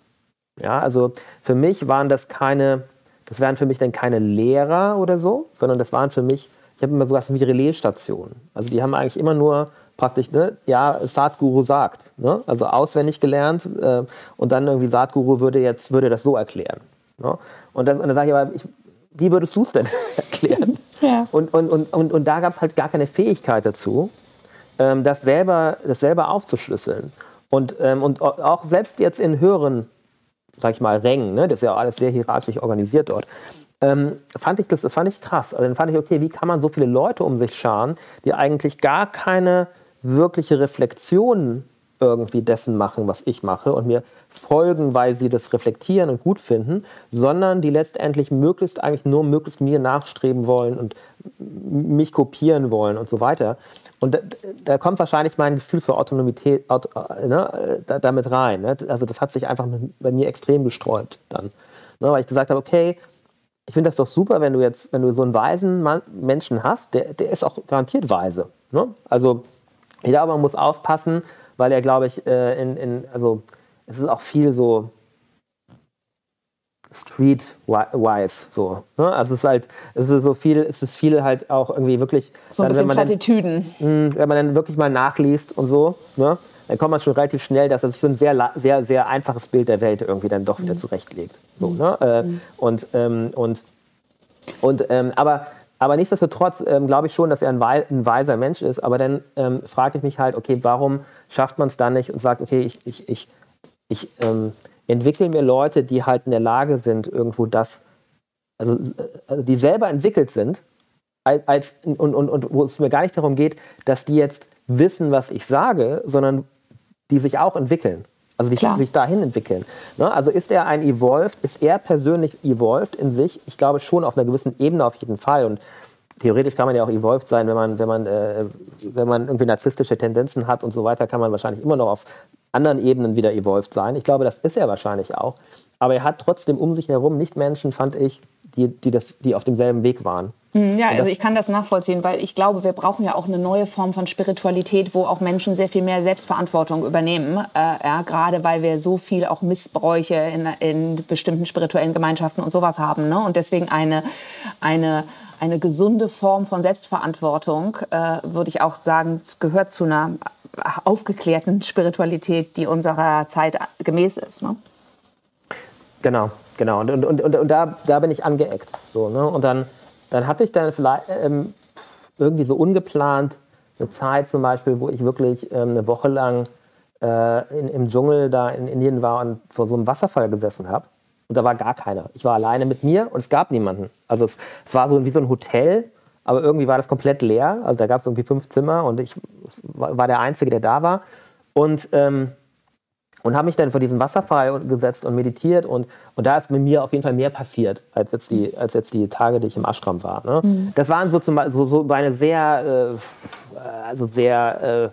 Ja, also für mich waren das keine, das wären für mich dann keine Lehrer oder so, sondern das waren für mich, ich habe immer sowas wie Relaisstationen. Also die haben eigentlich immer nur praktisch, ne, ja, Saatguru sagt, ne? also auswendig gelernt äh, und dann irgendwie Saatguru würde jetzt, würde das so erklären. Ne? Und, dann, und dann sage ich aber, ich, wie würdest du es denn erklären? Ja. Und, und, und, und, und da gab es halt gar keine Fähigkeit dazu, ähm, das, selber, das selber aufzuschlüsseln. Und, ähm, und auch selbst jetzt in höheren, sag ich mal, Rängen, ne, das ist ja alles sehr hierarchisch organisiert dort, ähm, fand ich das, das fand ich krass. Also dann fand ich, okay, wie kann man so viele Leute um sich scharen, die eigentlich gar keine wirkliche Reflexion irgendwie dessen machen, was ich mache und mir folgen, weil sie das reflektieren und gut finden, sondern die letztendlich möglichst eigentlich nur möglichst mir nachstreben wollen und mich kopieren wollen und so weiter. Und da, da kommt wahrscheinlich mein Gefühl für Autonomität Auto, äh, ne, da, damit rein. Ne? Also das hat sich einfach bei mir extrem gesträubt dann. Ne? Weil ich gesagt habe, okay, ich finde das doch super, wenn du jetzt, wenn du so einen weisen Mann, Menschen hast, der, der ist auch garantiert weise. Ne? Also ich glaube, man muss aufpassen, weil er, glaube ich, äh, in, in, also es ist auch viel so streetwise so. Ne? Also es ist halt, es ist so viel, es ist viel halt auch irgendwie wirklich.
So ein bisschen Plattitüden.
Hm, wenn man dann wirklich mal nachliest und so, ne? Dann kommt man schon relativ schnell, dass es so ein sehr, sehr, sehr einfaches Bild der Welt irgendwie dann doch wieder mhm. zurechtlegt. So, mhm. ne? Äh, mhm. Und, ähm, und, und ähm, aber aber nichtsdestotrotz ähm, glaube ich schon, dass er ein, wei ein, weiser Mensch ist. Aber dann ähm, frage ich mich halt, okay, warum schafft man es dann nicht und sagt, okay, ich, ich, ich, ich ähm, entwickle mir Leute, die halt in der Lage sind, irgendwo das, also, also die selber entwickelt sind, als, und, und, und wo es mir gar nicht darum geht, dass die jetzt wissen, was ich sage, sondern die sich auch entwickeln. Also die sich dahin entwickeln. Ne? Also ist er ein Evolved, ist er persönlich Evolved in sich? Ich glaube schon auf einer gewissen Ebene auf jeden Fall. Und theoretisch kann man ja auch Evolved sein, wenn man, wenn man, äh, wenn man irgendwie narzisstische Tendenzen hat und so weiter, kann man wahrscheinlich immer noch auf anderen Ebenen wieder Evolved sein. Ich glaube, das ist er wahrscheinlich auch. Aber er hat trotzdem um sich herum nicht Menschen, fand ich, die, die, das, die auf demselben Weg waren.
Hm, ja, also ich kann das nachvollziehen, weil ich glaube, wir brauchen ja auch eine neue Form von Spiritualität, wo auch Menschen sehr viel mehr Selbstverantwortung übernehmen. Äh, ja, gerade weil wir so viel auch Missbräuche in, in bestimmten spirituellen Gemeinschaften und sowas haben. Ne? Und deswegen eine, eine, eine gesunde Form von Selbstverantwortung, äh, würde ich auch sagen, gehört zu einer aufgeklärten Spiritualität, die unserer Zeit gemäß ist. Ne?
Genau, genau. Und, und, und, und da, da bin ich angeeckt. So, ne? Und dann dann hatte ich dann vielleicht ähm, irgendwie so ungeplant eine Zeit zum Beispiel, wo ich wirklich ähm, eine Woche lang äh, in, im Dschungel da in Indien war und vor so einem Wasserfall gesessen habe. Und da war gar keiner. Ich war alleine mit mir und es gab niemanden. Also es, es war so wie so ein Hotel, aber irgendwie war das komplett leer. Also da gab es irgendwie fünf Zimmer und ich war der Einzige, der da war. Und ähm, und habe mich dann vor diesem Wasserfall gesetzt und meditiert und, und da ist mit mir auf jeden Fall mehr passiert als jetzt die, als jetzt die Tage, die ich im Ashram war. Ne? Mhm. Das waren so, zum, so, so meine sehr, äh, also sehr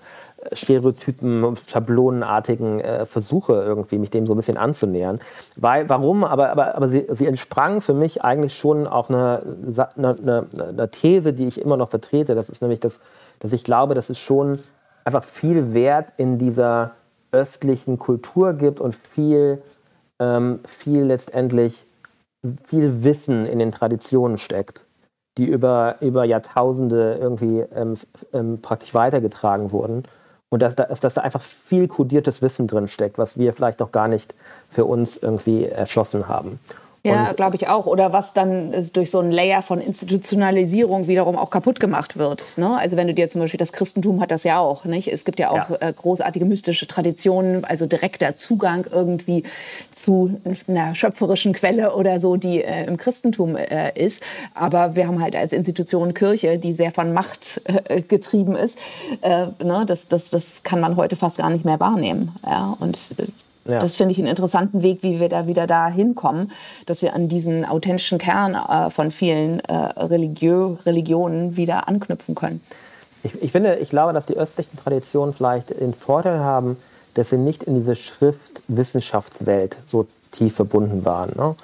äh, stereotypen, schablonenartigen äh, Versuche irgendwie, mich dem so ein bisschen anzunähern. Weil, warum? Aber, aber, aber sie, sie entsprangen für mich eigentlich schon auch einer eine, eine, eine These, die ich immer noch vertrete. Das ist nämlich, das, dass ich glaube, dass es schon einfach viel Wert in dieser östlichen Kultur gibt und viel, ähm, viel letztendlich viel Wissen in den Traditionen steckt, die über, über Jahrtausende irgendwie ähm, ähm, praktisch weitergetragen wurden. Und dass, dass, dass da einfach viel kodiertes Wissen drin steckt, was wir vielleicht noch gar nicht für uns irgendwie erschlossen haben.
Ja, glaube ich auch. Oder was dann durch so ein Layer von Institutionalisierung wiederum auch kaputt gemacht wird. Ne? Also wenn du dir zum Beispiel das Christentum hat das ja auch. Nicht? Es gibt ja auch ja. Äh, großartige mystische Traditionen, also direkter Zugang irgendwie zu einer schöpferischen Quelle oder so, die äh, im Christentum äh, ist. Aber wir haben halt als Institution Kirche, die sehr von Macht äh, getrieben ist. Äh, ne? Das, das, das kann man heute fast gar nicht mehr wahrnehmen. Ja? Und äh, ja. Das finde ich einen interessanten Weg, wie wir da wieder da hinkommen, dass wir an diesen authentischen Kern äh, von vielen äh, Religiö Religionen wieder anknüpfen können.
Ich, ich, finde, ich glaube, dass die östlichen Traditionen vielleicht den Vorteil haben, dass sie nicht in diese Schriftwissenschaftswelt so tief verbunden waren. Ne?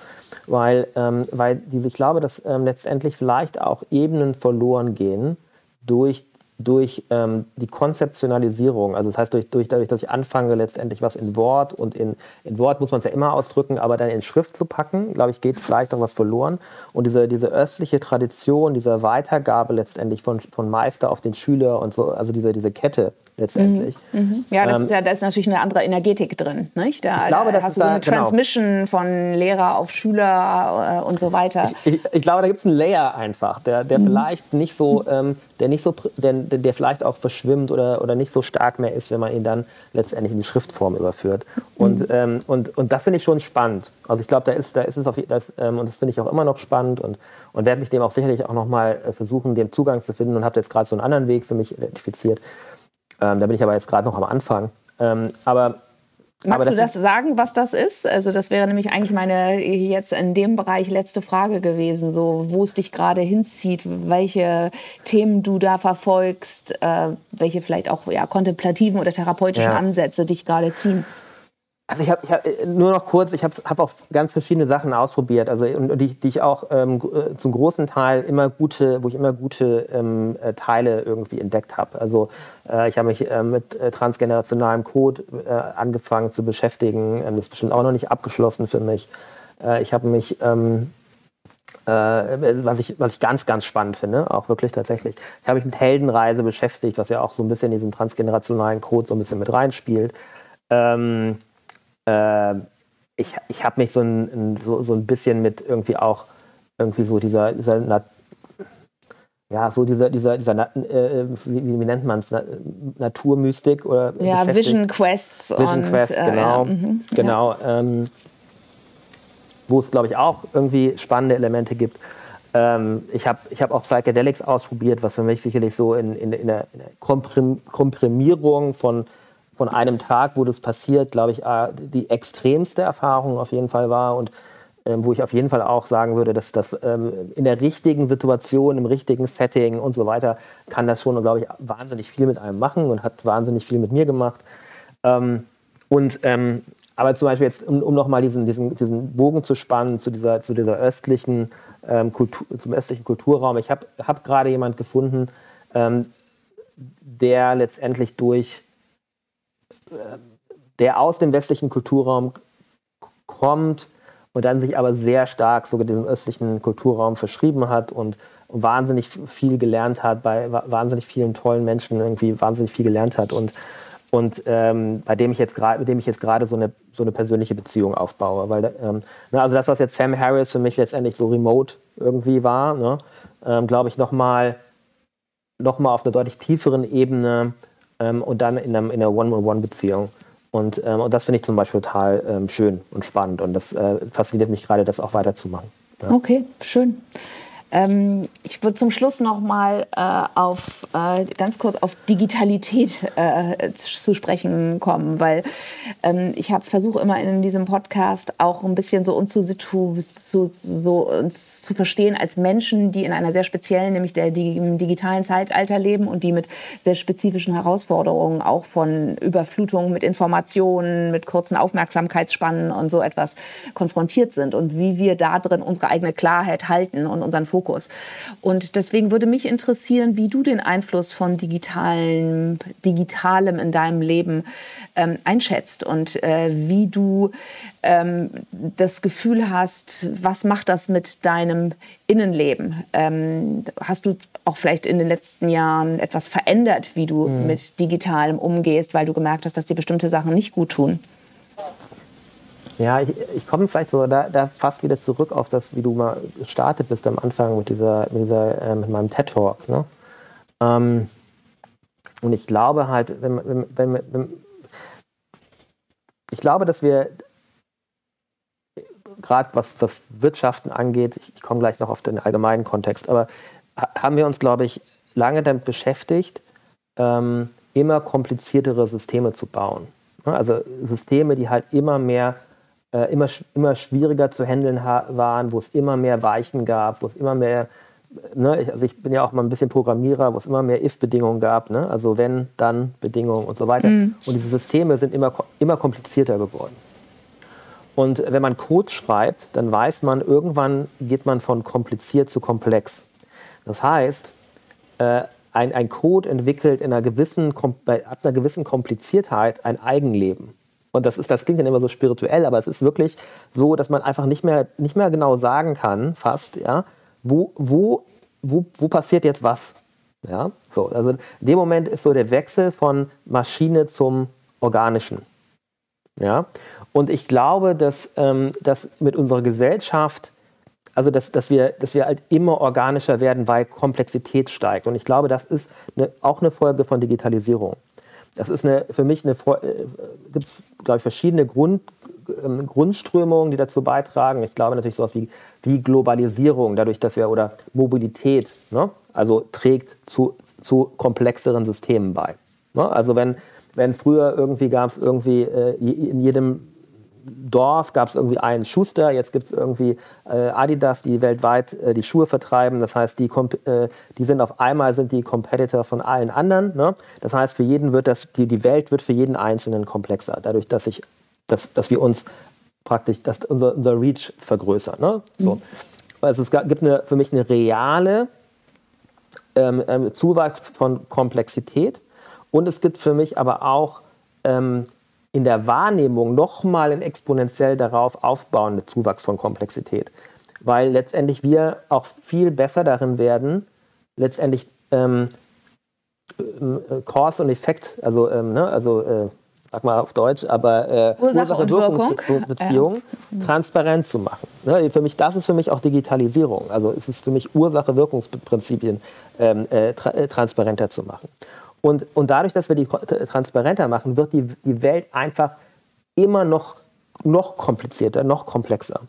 Weil, ähm, weil diese, ich glaube, dass ähm, letztendlich vielleicht auch Ebenen verloren gehen durch durch ähm, die Konzeptionalisierung, also das heißt durch, durch, dadurch, dass ich anfange letztendlich was in Wort und in, in Wort muss man es ja immer ausdrücken, aber dann in Schrift zu packen, glaube ich, geht vielleicht auch was verloren. Und diese, diese östliche Tradition, diese Weitergabe letztendlich von, von Meister auf den Schüler und so, also diese, diese Kette letztendlich.
Mhm. Mhm. Ja, das ähm, ist ja, da ist natürlich eine andere Energetik drin. Nicht? Da, ich glaube, da hast du so eine da, genau. Transmission von Lehrer auf Schüler äh, und so weiter.
Ich, ich, ich glaube, da gibt es einen Layer einfach, der, der mhm. vielleicht nicht so, ähm, der nicht so, der, der vielleicht auch verschwimmt oder, oder nicht so stark mehr ist, wenn man ihn dann letztendlich in die Schriftform überführt. Und, mhm. ähm, und, und das finde ich schon spannend. Also ich glaube, da ist, da ist es auf das, ähm, und das finde ich auch immer noch spannend und, und werde mich dem auch sicherlich auch nochmal äh, versuchen, dem Zugang zu finden und habe jetzt gerade so einen anderen Weg für mich identifiziert. Ähm, da bin ich aber jetzt gerade noch am Anfang. Ähm, aber
Magst du das sagen, was das ist? Also das wäre nämlich eigentlich meine jetzt in dem Bereich letzte Frage gewesen, so wo es dich gerade hinzieht, welche Themen du da verfolgst, äh, welche vielleicht auch ja, kontemplativen oder therapeutischen ja. Ansätze dich gerade ziehen.
Also ich habe hab, äh, nur noch kurz, ich habe hab auch ganz verschiedene Sachen ausprobiert, also und, die, die ich auch ähm, äh, zum großen Teil immer gute, wo ich immer gute ähm, äh, Teile irgendwie entdeckt habe. Also äh, ich habe mich äh, mit äh, transgenerationalem Code angefangen zu beschäftigen. Ähm, das ist bestimmt auch noch nicht abgeschlossen für mich. ich habe mich ähm, was, ich, was ich ganz, ganz spannend finde, auch wirklich tatsächlich. Ich habe mich mit Heldenreise beschäftigt, was ja auch so ein bisschen in diesem transgenerationalen Code so ein bisschen mit reinspielt. Ähm, äh, ich, ich habe mich so ein, so, so ein bisschen mit irgendwie auch irgendwie so dieser, dieser Nat ja, so dieser, dieser, dieser äh, wie, wie, nennt man es, Naturmystik oder
Ja, Vision Quests.
Vision und, Quest, äh, genau. Äh, ja, genau ähm, wo es, glaube ich, auch irgendwie spannende Elemente gibt. Ähm, ich habe ich hab auch Psychedelics ausprobiert, was für mich sicherlich so in, in, in der, in der Komprimierung von von einem Tag, wo das passiert, glaube ich, äh, die extremste Erfahrung auf jeden Fall war und ähm, wo ich auf jeden Fall auch sagen würde, dass das ähm, in der richtigen Situation, im richtigen Setting und so weiter, kann das schon, glaube ich, wahnsinnig viel mit einem machen und hat wahnsinnig viel mit mir gemacht. Ähm, und aber zum Beispiel jetzt, um, um nochmal diesen, diesen, diesen Bogen zu spannen zu dieser, zu dieser östlichen ähm, Kultur, zum östlichen Kulturraum. Ich habe hab gerade jemand gefunden, ähm, der letztendlich durch der aus dem westlichen Kulturraum kommt und dann sich aber sehr stark sogar dem östlichen Kulturraum verschrieben hat und wahnsinnig viel gelernt hat, bei wahnsinnig vielen tollen Menschen irgendwie wahnsinnig viel gelernt hat und, und ähm, bei dem ich jetzt gerade, mit dem ich jetzt gerade so eine, so eine persönliche Beziehung aufbaue. Weil, ähm, ne, also das, was jetzt Sam Harris für mich letztendlich so remote irgendwie war, ne, ähm, glaube ich, nochmal noch mal auf einer deutlich tieferen Ebene ähm, und dann in, einem, in einer One-on-One-Beziehung. Und, ähm, und das finde ich zum Beispiel total ähm, schön und spannend. Und das äh, fasziniert mich gerade, das auch weiterzumachen.
Ja. Okay, schön. Ähm, ich würde zum Schluss noch mal äh, auf äh, ganz kurz auf Digitalität äh, zu sprechen kommen, weil ähm, ich versuche immer in diesem Podcast auch ein bisschen so uns zu, so, so uns zu verstehen als Menschen, die in einer sehr speziellen, nämlich der im digitalen Zeitalter leben und die mit sehr spezifischen Herausforderungen auch von Überflutung mit Informationen, mit kurzen Aufmerksamkeitsspannen und so etwas konfrontiert sind und wie wir da drin unsere eigene Klarheit halten und unseren Fokus Fokus. Und deswegen würde mich interessieren, wie du den Einfluss von digitalen, Digitalem in deinem Leben ähm, einschätzt und äh, wie du ähm, das Gefühl hast, was macht das mit deinem Innenleben? Ähm, hast du auch vielleicht in den letzten Jahren etwas verändert, wie du mhm. mit Digitalem umgehst, weil du gemerkt hast, dass dir bestimmte Sachen nicht gut tun?
Ja, ich, ich komme vielleicht so da, da fast wieder zurück auf das, wie du mal gestartet bist am Anfang mit dieser, mit, dieser, äh, mit meinem TED Talk. Ne? Ähm, und ich glaube halt, wenn, wenn, wenn, wenn, ich glaube, dass wir gerade was, was Wirtschaften angeht, ich, ich komme gleich noch auf den allgemeinen Kontext, aber haben wir uns, glaube ich, lange damit beschäftigt, ähm, immer kompliziertere Systeme zu bauen. Ne? Also Systeme, die halt immer mehr äh, immer, immer schwieriger zu handeln waren, wo es immer mehr Weichen gab, wo es immer mehr, ne, also ich bin ja auch mal ein bisschen Programmierer, wo es immer mehr If-Bedingungen gab, ne? also wenn, dann Bedingungen und so weiter. Mhm. Und diese Systeme sind immer, immer komplizierter geworden. Und wenn man Code schreibt, dann weiß man, irgendwann geht man von kompliziert zu komplex. Das heißt, äh, ein, ein Code entwickelt in einer gewissen, bei einer gewissen Kompliziertheit ein Eigenleben. Und das, ist, das klingt dann immer so spirituell, aber es ist wirklich so, dass man einfach nicht mehr, nicht mehr genau sagen kann, fast, ja, wo, wo, wo, wo passiert jetzt was. Ja, so, also in dem Moment ist so der Wechsel von Maschine zum Organischen. Ja, und ich glaube, dass, ähm, dass mit unserer Gesellschaft also dass, dass, wir, dass wir halt immer organischer werden, weil Komplexität steigt. Und ich glaube, das ist eine, auch eine Folge von Digitalisierung. Das ist eine, für mich eine, äh, gibt es, glaube ich, verschiedene Grund, ähm, Grundströmungen, die dazu beitragen. Ich glaube natürlich sowas wie, wie Globalisierung, dadurch, dass wir, oder Mobilität, ne? also trägt zu, zu komplexeren Systemen bei. Ne? Also wenn, wenn früher irgendwie gab es irgendwie äh, in jedem Dorf gab es irgendwie einen Schuster, jetzt gibt es irgendwie äh, Adidas, die weltweit äh, die Schuhe vertreiben. Das heißt, die, äh, die sind auf einmal sind die Competitor von allen anderen. Ne? Das heißt, für jeden wird das, die, die Welt wird für jeden Einzelnen komplexer, dadurch, dass, ich, dass, dass wir uns praktisch, dass unser, unser Reach vergrößert. Ne? So. Also es gibt eine, für mich eine reale ähm, ähm, Zuwachs von Komplexität und es gibt für mich aber auch ähm, in der Wahrnehmung nochmal ein exponentiell darauf aufbauende Zuwachs von Komplexität. Weil letztendlich wir auch viel besser darin werden, letztendlich ähm, äh, Cause und Effekt, also, ähm, ne, also äh, sag mal auf Deutsch, aber äh, Ursache-Wirkungsbeziehung ja. transparent zu machen. Ne, für mich, das ist für mich auch Digitalisierung. Also es ist für mich Ursache-Wirkungsprinzipien ähm, äh, tra äh, transparenter zu machen. Und, und dadurch, dass wir die transparenter machen, wird die, die Welt einfach immer noch, noch komplizierter, noch komplexer.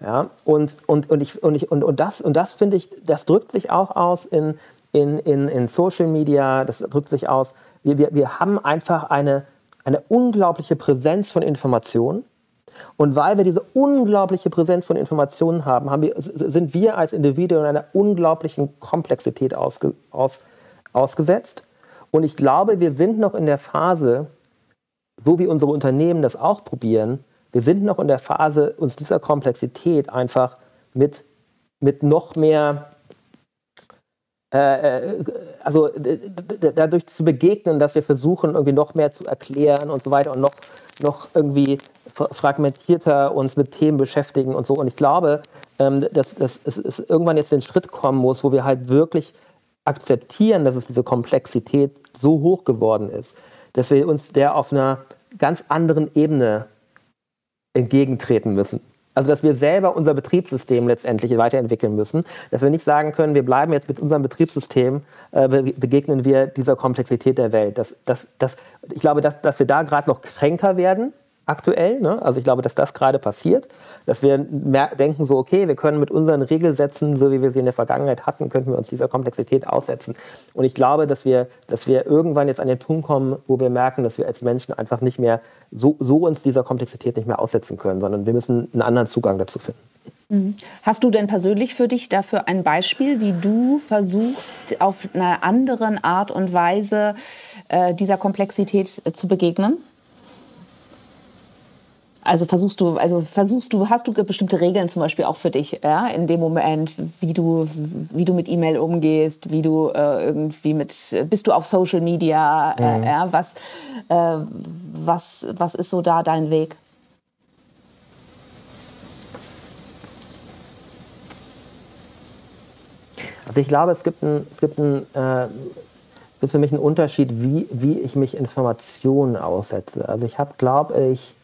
Ja, und, und, und, ich, und, ich, und, und das, und das finde ich, das drückt sich auch aus in, in, in, in Social Media, das drückt sich aus. Wir, wir, wir haben einfach eine, eine unglaubliche Präsenz von Informationen. Und weil wir diese unglaubliche Präsenz von Informationen haben, haben wir, sind wir als Individuen einer unglaublichen Komplexität ausge, aus, ausgesetzt. Und ich glaube, wir sind noch in der Phase, so wie unsere Unternehmen das auch probieren, wir sind noch in der Phase, uns dieser Komplexität einfach mit, mit noch mehr, äh, äh also dadurch zu begegnen, dass wir versuchen, irgendwie noch mehr zu erklären und so weiter und noch, noch irgendwie fragmentierter uns mit Themen beschäftigen und so. Und ich glaube, ähm, dass, dass es irgendwann jetzt den Schritt kommen muss, wo wir halt wirklich akzeptieren, dass es diese Komplexität so hoch geworden ist, dass wir uns der auf einer ganz anderen Ebene entgegentreten müssen. Also dass wir selber unser Betriebssystem letztendlich weiterentwickeln müssen, dass wir nicht sagen können, wir bleiben jetzt mit unserem Betriebssystem, äh, begegnen wir dieser Komplexität der Welt. Das, das, das, ich glaube, dass, dass wir da gerade noch kränker werden aktuell. Ne? Also ich glaube, dass das gerade passiert, dass wir denken so, okay, wir können mit unseren Regelsätzen, so wie wir sie in der Vergangenheit hatten, könnten wir uns dieser Komplexität aussetzen. Und ich glaube, dass wir, dass wir irgendwann jetzt an den Punkt kommen, wo wir merken, dass wir als Menschen einfach nicht mehr so, so uns dieser Komplexität nicht mehr aussetzen können, sondern wir müssen einen anderen Zugang dazu finden.
Mhm. Hast du denn persönlich für dich dafür ein Beispiel, wie du versuchst, auf eine andere Art und Weise äh, dieser Komplexität äh, zu begegnen? Also versuchst du, also versuchst du, hast du bestimmte Regeln zum Beispiel auch für dich, ja, in dem Moment, wie du, wie du mit E-Mail umgehst, wie du äh, irgendwie mit, bist du auf Social Media, äh, mhm. ja, was, äh, was, was ist so da dein Weg?
Also ich glaube, es gibt, ein, es gibt, ein, äh, gibt für mich einen Unterschied, wie, wie ich mich Informationen aussetze. Also ich habe, glaube ich,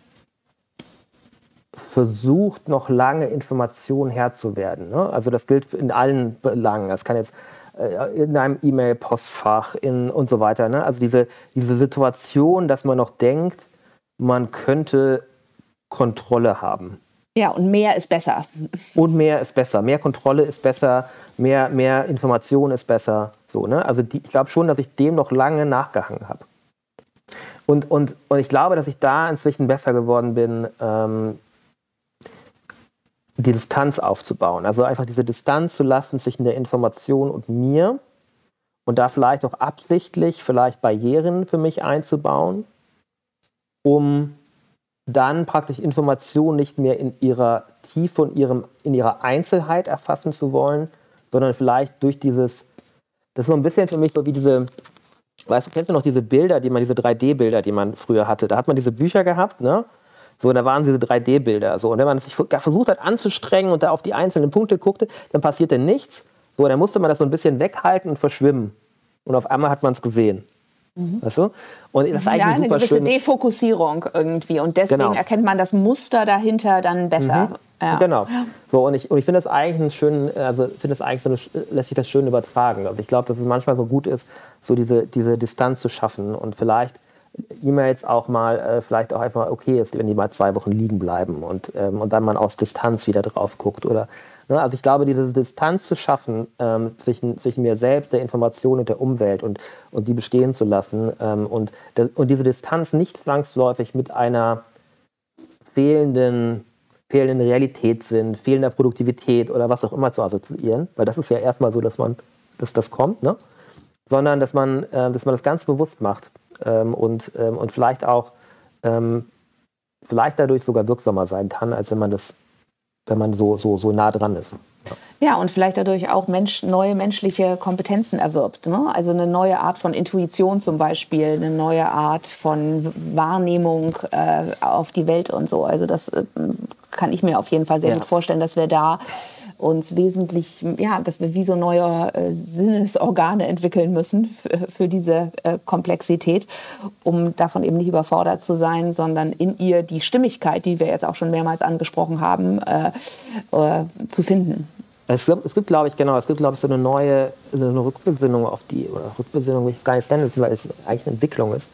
versucht, noch lange Informationen Herr zu werden. Ne? Also das gilt in allen Belangen. Das kann jetzt äh, in einem E-Mail-Postfach und so weiter. Ne? Also diese, diese Situation, dass man noch denkt, man könnte Kontrolle haben.
Ja, und mehr ist besser.
Und mehr ist besser. Mehr Kontrolle ist besser, mehr, mehr Information ist besser. So, ne? Also die, ich glaube schon, dass ich dem noch lange nachgehangen habe. Und, und, und ich glaube, dass ich da inzwischen besser geworden bin, ähm, die Distanz aufzubauen. Also einfach diese Distanz zu lassen zwischen der Information und mir und da vielleicht auch absichtlich vielleicht Barrieren für mich einzubauen, um dann praktisch Informationen nicht mehr in ihrer Tiefe und ihrem, in ihrer Einzelheit erfassen zu wollen, sondern vielleicht durch dieses, das ist so ein bisschen für mich so wie diese, weißt du, kennst du noch diese Bilder, die man, diese 3D-Bilder, die man früher hatte? Da hat man diese Bücher gehabt, ne? So, da waren diese 3D-Bilder. So, und wenn man sich versucht hat anzustrengen und da auf die einzelnen Punkte guckte, dann passierte nichts. So, dann musste man das so ein bisschen weghalten und verschwimmen. Und auf einmal hat man es gesehen.
Mhm. Weißt du? Und das ist eigentlich ja, eine, gewisse schöne... Defokussierung irgendwie. Und deswegen genau. erkennt man das Muster dahinter dann besser. Mhm.
Ja. Genau. So, und ich, und ich finde das eigentlich einen schönen, also finde das eigentlich so eine, lässt sich das schön übertragen. Also ich glaube, dass es manchmal so gut ist, so diese, diese Distanz zu schaffen und vielleicht E-Mails auch mal, äh, vielleicht auch einfach okay ist, wenn die mal zwei Wochen liegen bleiben und, ähm, und dann man aus Distanz wieder drauf guckt. Oder, ne? Also ich glaube, diese Distanz zu schaffen ähm, zwischen, zwischen mir selbst, der Information und der Umwelt und, und die bestehen zu lassen ähm, und, und diese Distanz nicht zwangsläufig mit einer fehlenden fehlenden Realitätssinn, fehlender Produktivität oder was auch immer zu assoziieren, weil das ist ja erstmal so, dass man, dass das kommt, ne? sondern dass man, äh, dass man das ganz bewusst macht ähm, und, ähm, und vielleicht auch ähm, vielleicht dadurch sogar wirksamer sein kann, als wenn man das, wenn man so, so, so nah dran ist.
Ja, und vielleicht dadurch auch Mensch, neue menschliche Kompetenzen erwirbt. Ne? Also eine neue Art von Intuition zum Beispiel, eine neue Art von Wahrnehmung äh, auf die Welt und so. Also das äh, kann ich mir auf jeden Fall sehr ja. gut vorstellen, dass wir da uns wesentlich, ja, dass wir wie so neue äh, Sinnesorgane entwickeln müssen für, für diese äh, Komplexität, um davon eben nicht überfordert zu sein, sondern in ihr die Stimmigkeit, die wir jetzt auch schon mehrmals angesprochen haben, äh, äh zu finden.
Es gibt, es gibt glaube ich, genau, es gibt, glaube ich, so eine neue so eine Rückbesinnung auf die, oder Rückbesinnung, ich es gar nicht nennen weil es eigentlich eine Entwicklung ist,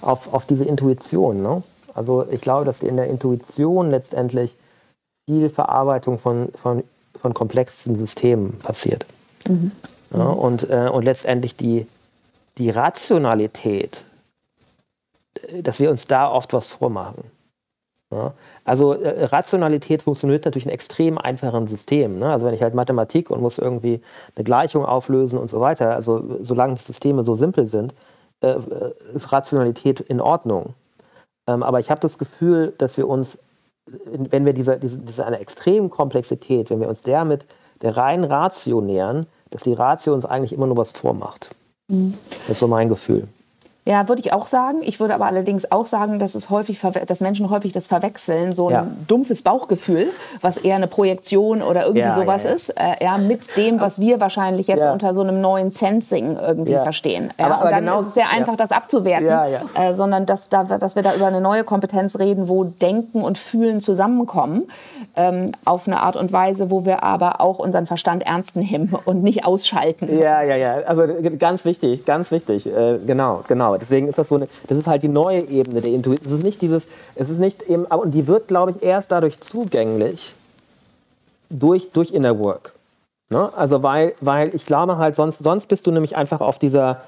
auf, auf diese Intuition. Ne? Also ich glaube, dass in der Intuition letztendlich viel Verarbeitung von, von von komplexen Systemen passiert. Mhm. Ja, und, äh, und letztendlich die, die Rationalität, dass wir uns da oft was vormachen. Ja, also äh, Rationalität funktioniert natürlich in extrem einfachen Systemen. Ne? Also wenn ich halt Mathematik und muss irgendwie eine Gleichung auflösen und so weiter, also solange die Systeme so simpel sind, äh, ist Rationalität in Ordnung. Ähm, aber ich habe das Gefühl, dass wir uns wenn wir diese, diese, diese eine extremen Komplexität, wenn wir uns der mit der reinen Ratio nähern, dass die Ratio uns eigentlich immer nur was vormacht. Mhm. Das ist so mein Gefühl.
Ja, würde ich auch sagen. Ich würde aber allerdings auch sagen, dass, es häufig, dass Menschen häufig das verwechseln, so ein ja. dumpfes Bauchgefühl, was eher eine Projektion oder irgendwie ja, sowas ja, ist, äh, ja, mit dem, was wir wahrscheinlich jetzt unter so einem neuen Sensing irgendwie verstehen. Aber, aber, und dann genau, ist es sehr einfach, das abzuwerten, äh, sondern dass, da, dass wir da über eine neue Kompetenz reden, wo Denken und Fühlen zusammenkommen, ähm, auf eine Art und Weise, wo wir aber auch unseren Verstand ernst nehmen und nicht ausschalten.
Ja, ja, ja. Also ganz wichtig, ganz wichtig. Äh, genau, genau. Genau, deswegen ist das so eine, das ist halt die neue Ebene der Intuition. Es ist nicht dieses, es ist nicht eben, und die wird, glaube ich, erst dadurch zugänglich, durch, durch Inner Work. Ne? Also weil, weil ich glaube halt, sonst, sonst bist du nämlich einfach auf dieser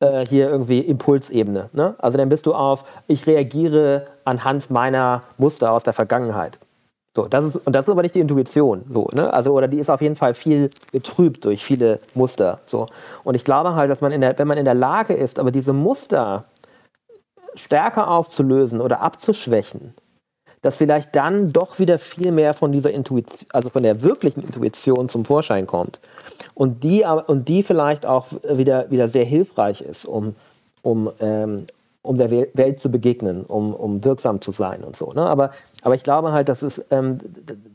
äh, hier irgendwie Impulsebene. Ne? Also dann bist du auf, ich reagiere anhand meiner Muster aus der Vergangenheit. So, das ist, und das ist aber nicht die Intuition. So, ne? also, oder die ist auf jeden Fall viel getrübt durch viele Muster. So. Und ich glaube halt, dass man, in der, wenn man in der Lage ist, aber diese Muster stärker aufzulösen oder abzuschwächen, dass vielleicht dann doch wieder viel mehr von dieser Intuition, also von der wirklichen Intuition zum Vorschein kommt. Und die, und die vielleicht auch wieder, wieder sehr hilfreich ist, um, um, ähm, um der Welt zu begegnen, um, um wirksam zu sein und so. Ne? Aber, aber ich glaube halt, dass es, ähm,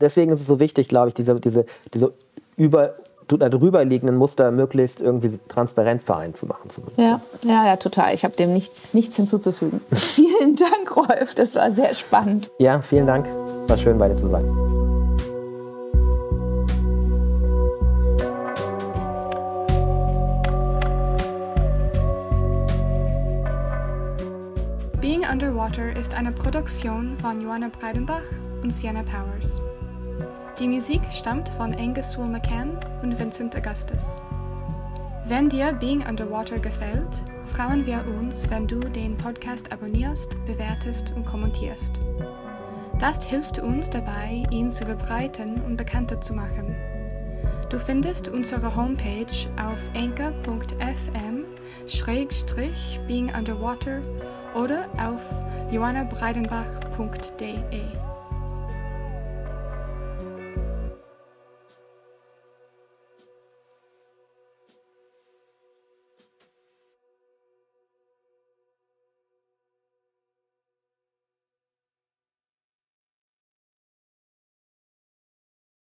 deswegen ist es so wichtig, glaube ich, diese, diese, diese über, darüber liegenden Muster möglichst irgendwie transparent vereint zu machen. Zumindest.
Ja, ja, ja, total. Ich habe dem nichts, nichts hinzuzufügen. vielen Dank, Rolf. Das war sehr spannend.
Ja, vielen Dank. War schön, bei dir zu sein.
Underwater ist eine Produktion von Joanna Breidenbach und Sienna Powers. Die Musik stammt von Angus Sewell McCann und Vincent Augustus. Wenn dir Being Underwater gefällt, freuen wir uns, wenn du den Podcast abonnierst, bewertest und kommentierst. Das hilft uns dabei, ihn zu verbreiten und bekannter zu machen. Du findest unsere Homepage auf anchor.fm being underwater oder auf johannabreidenbach.de.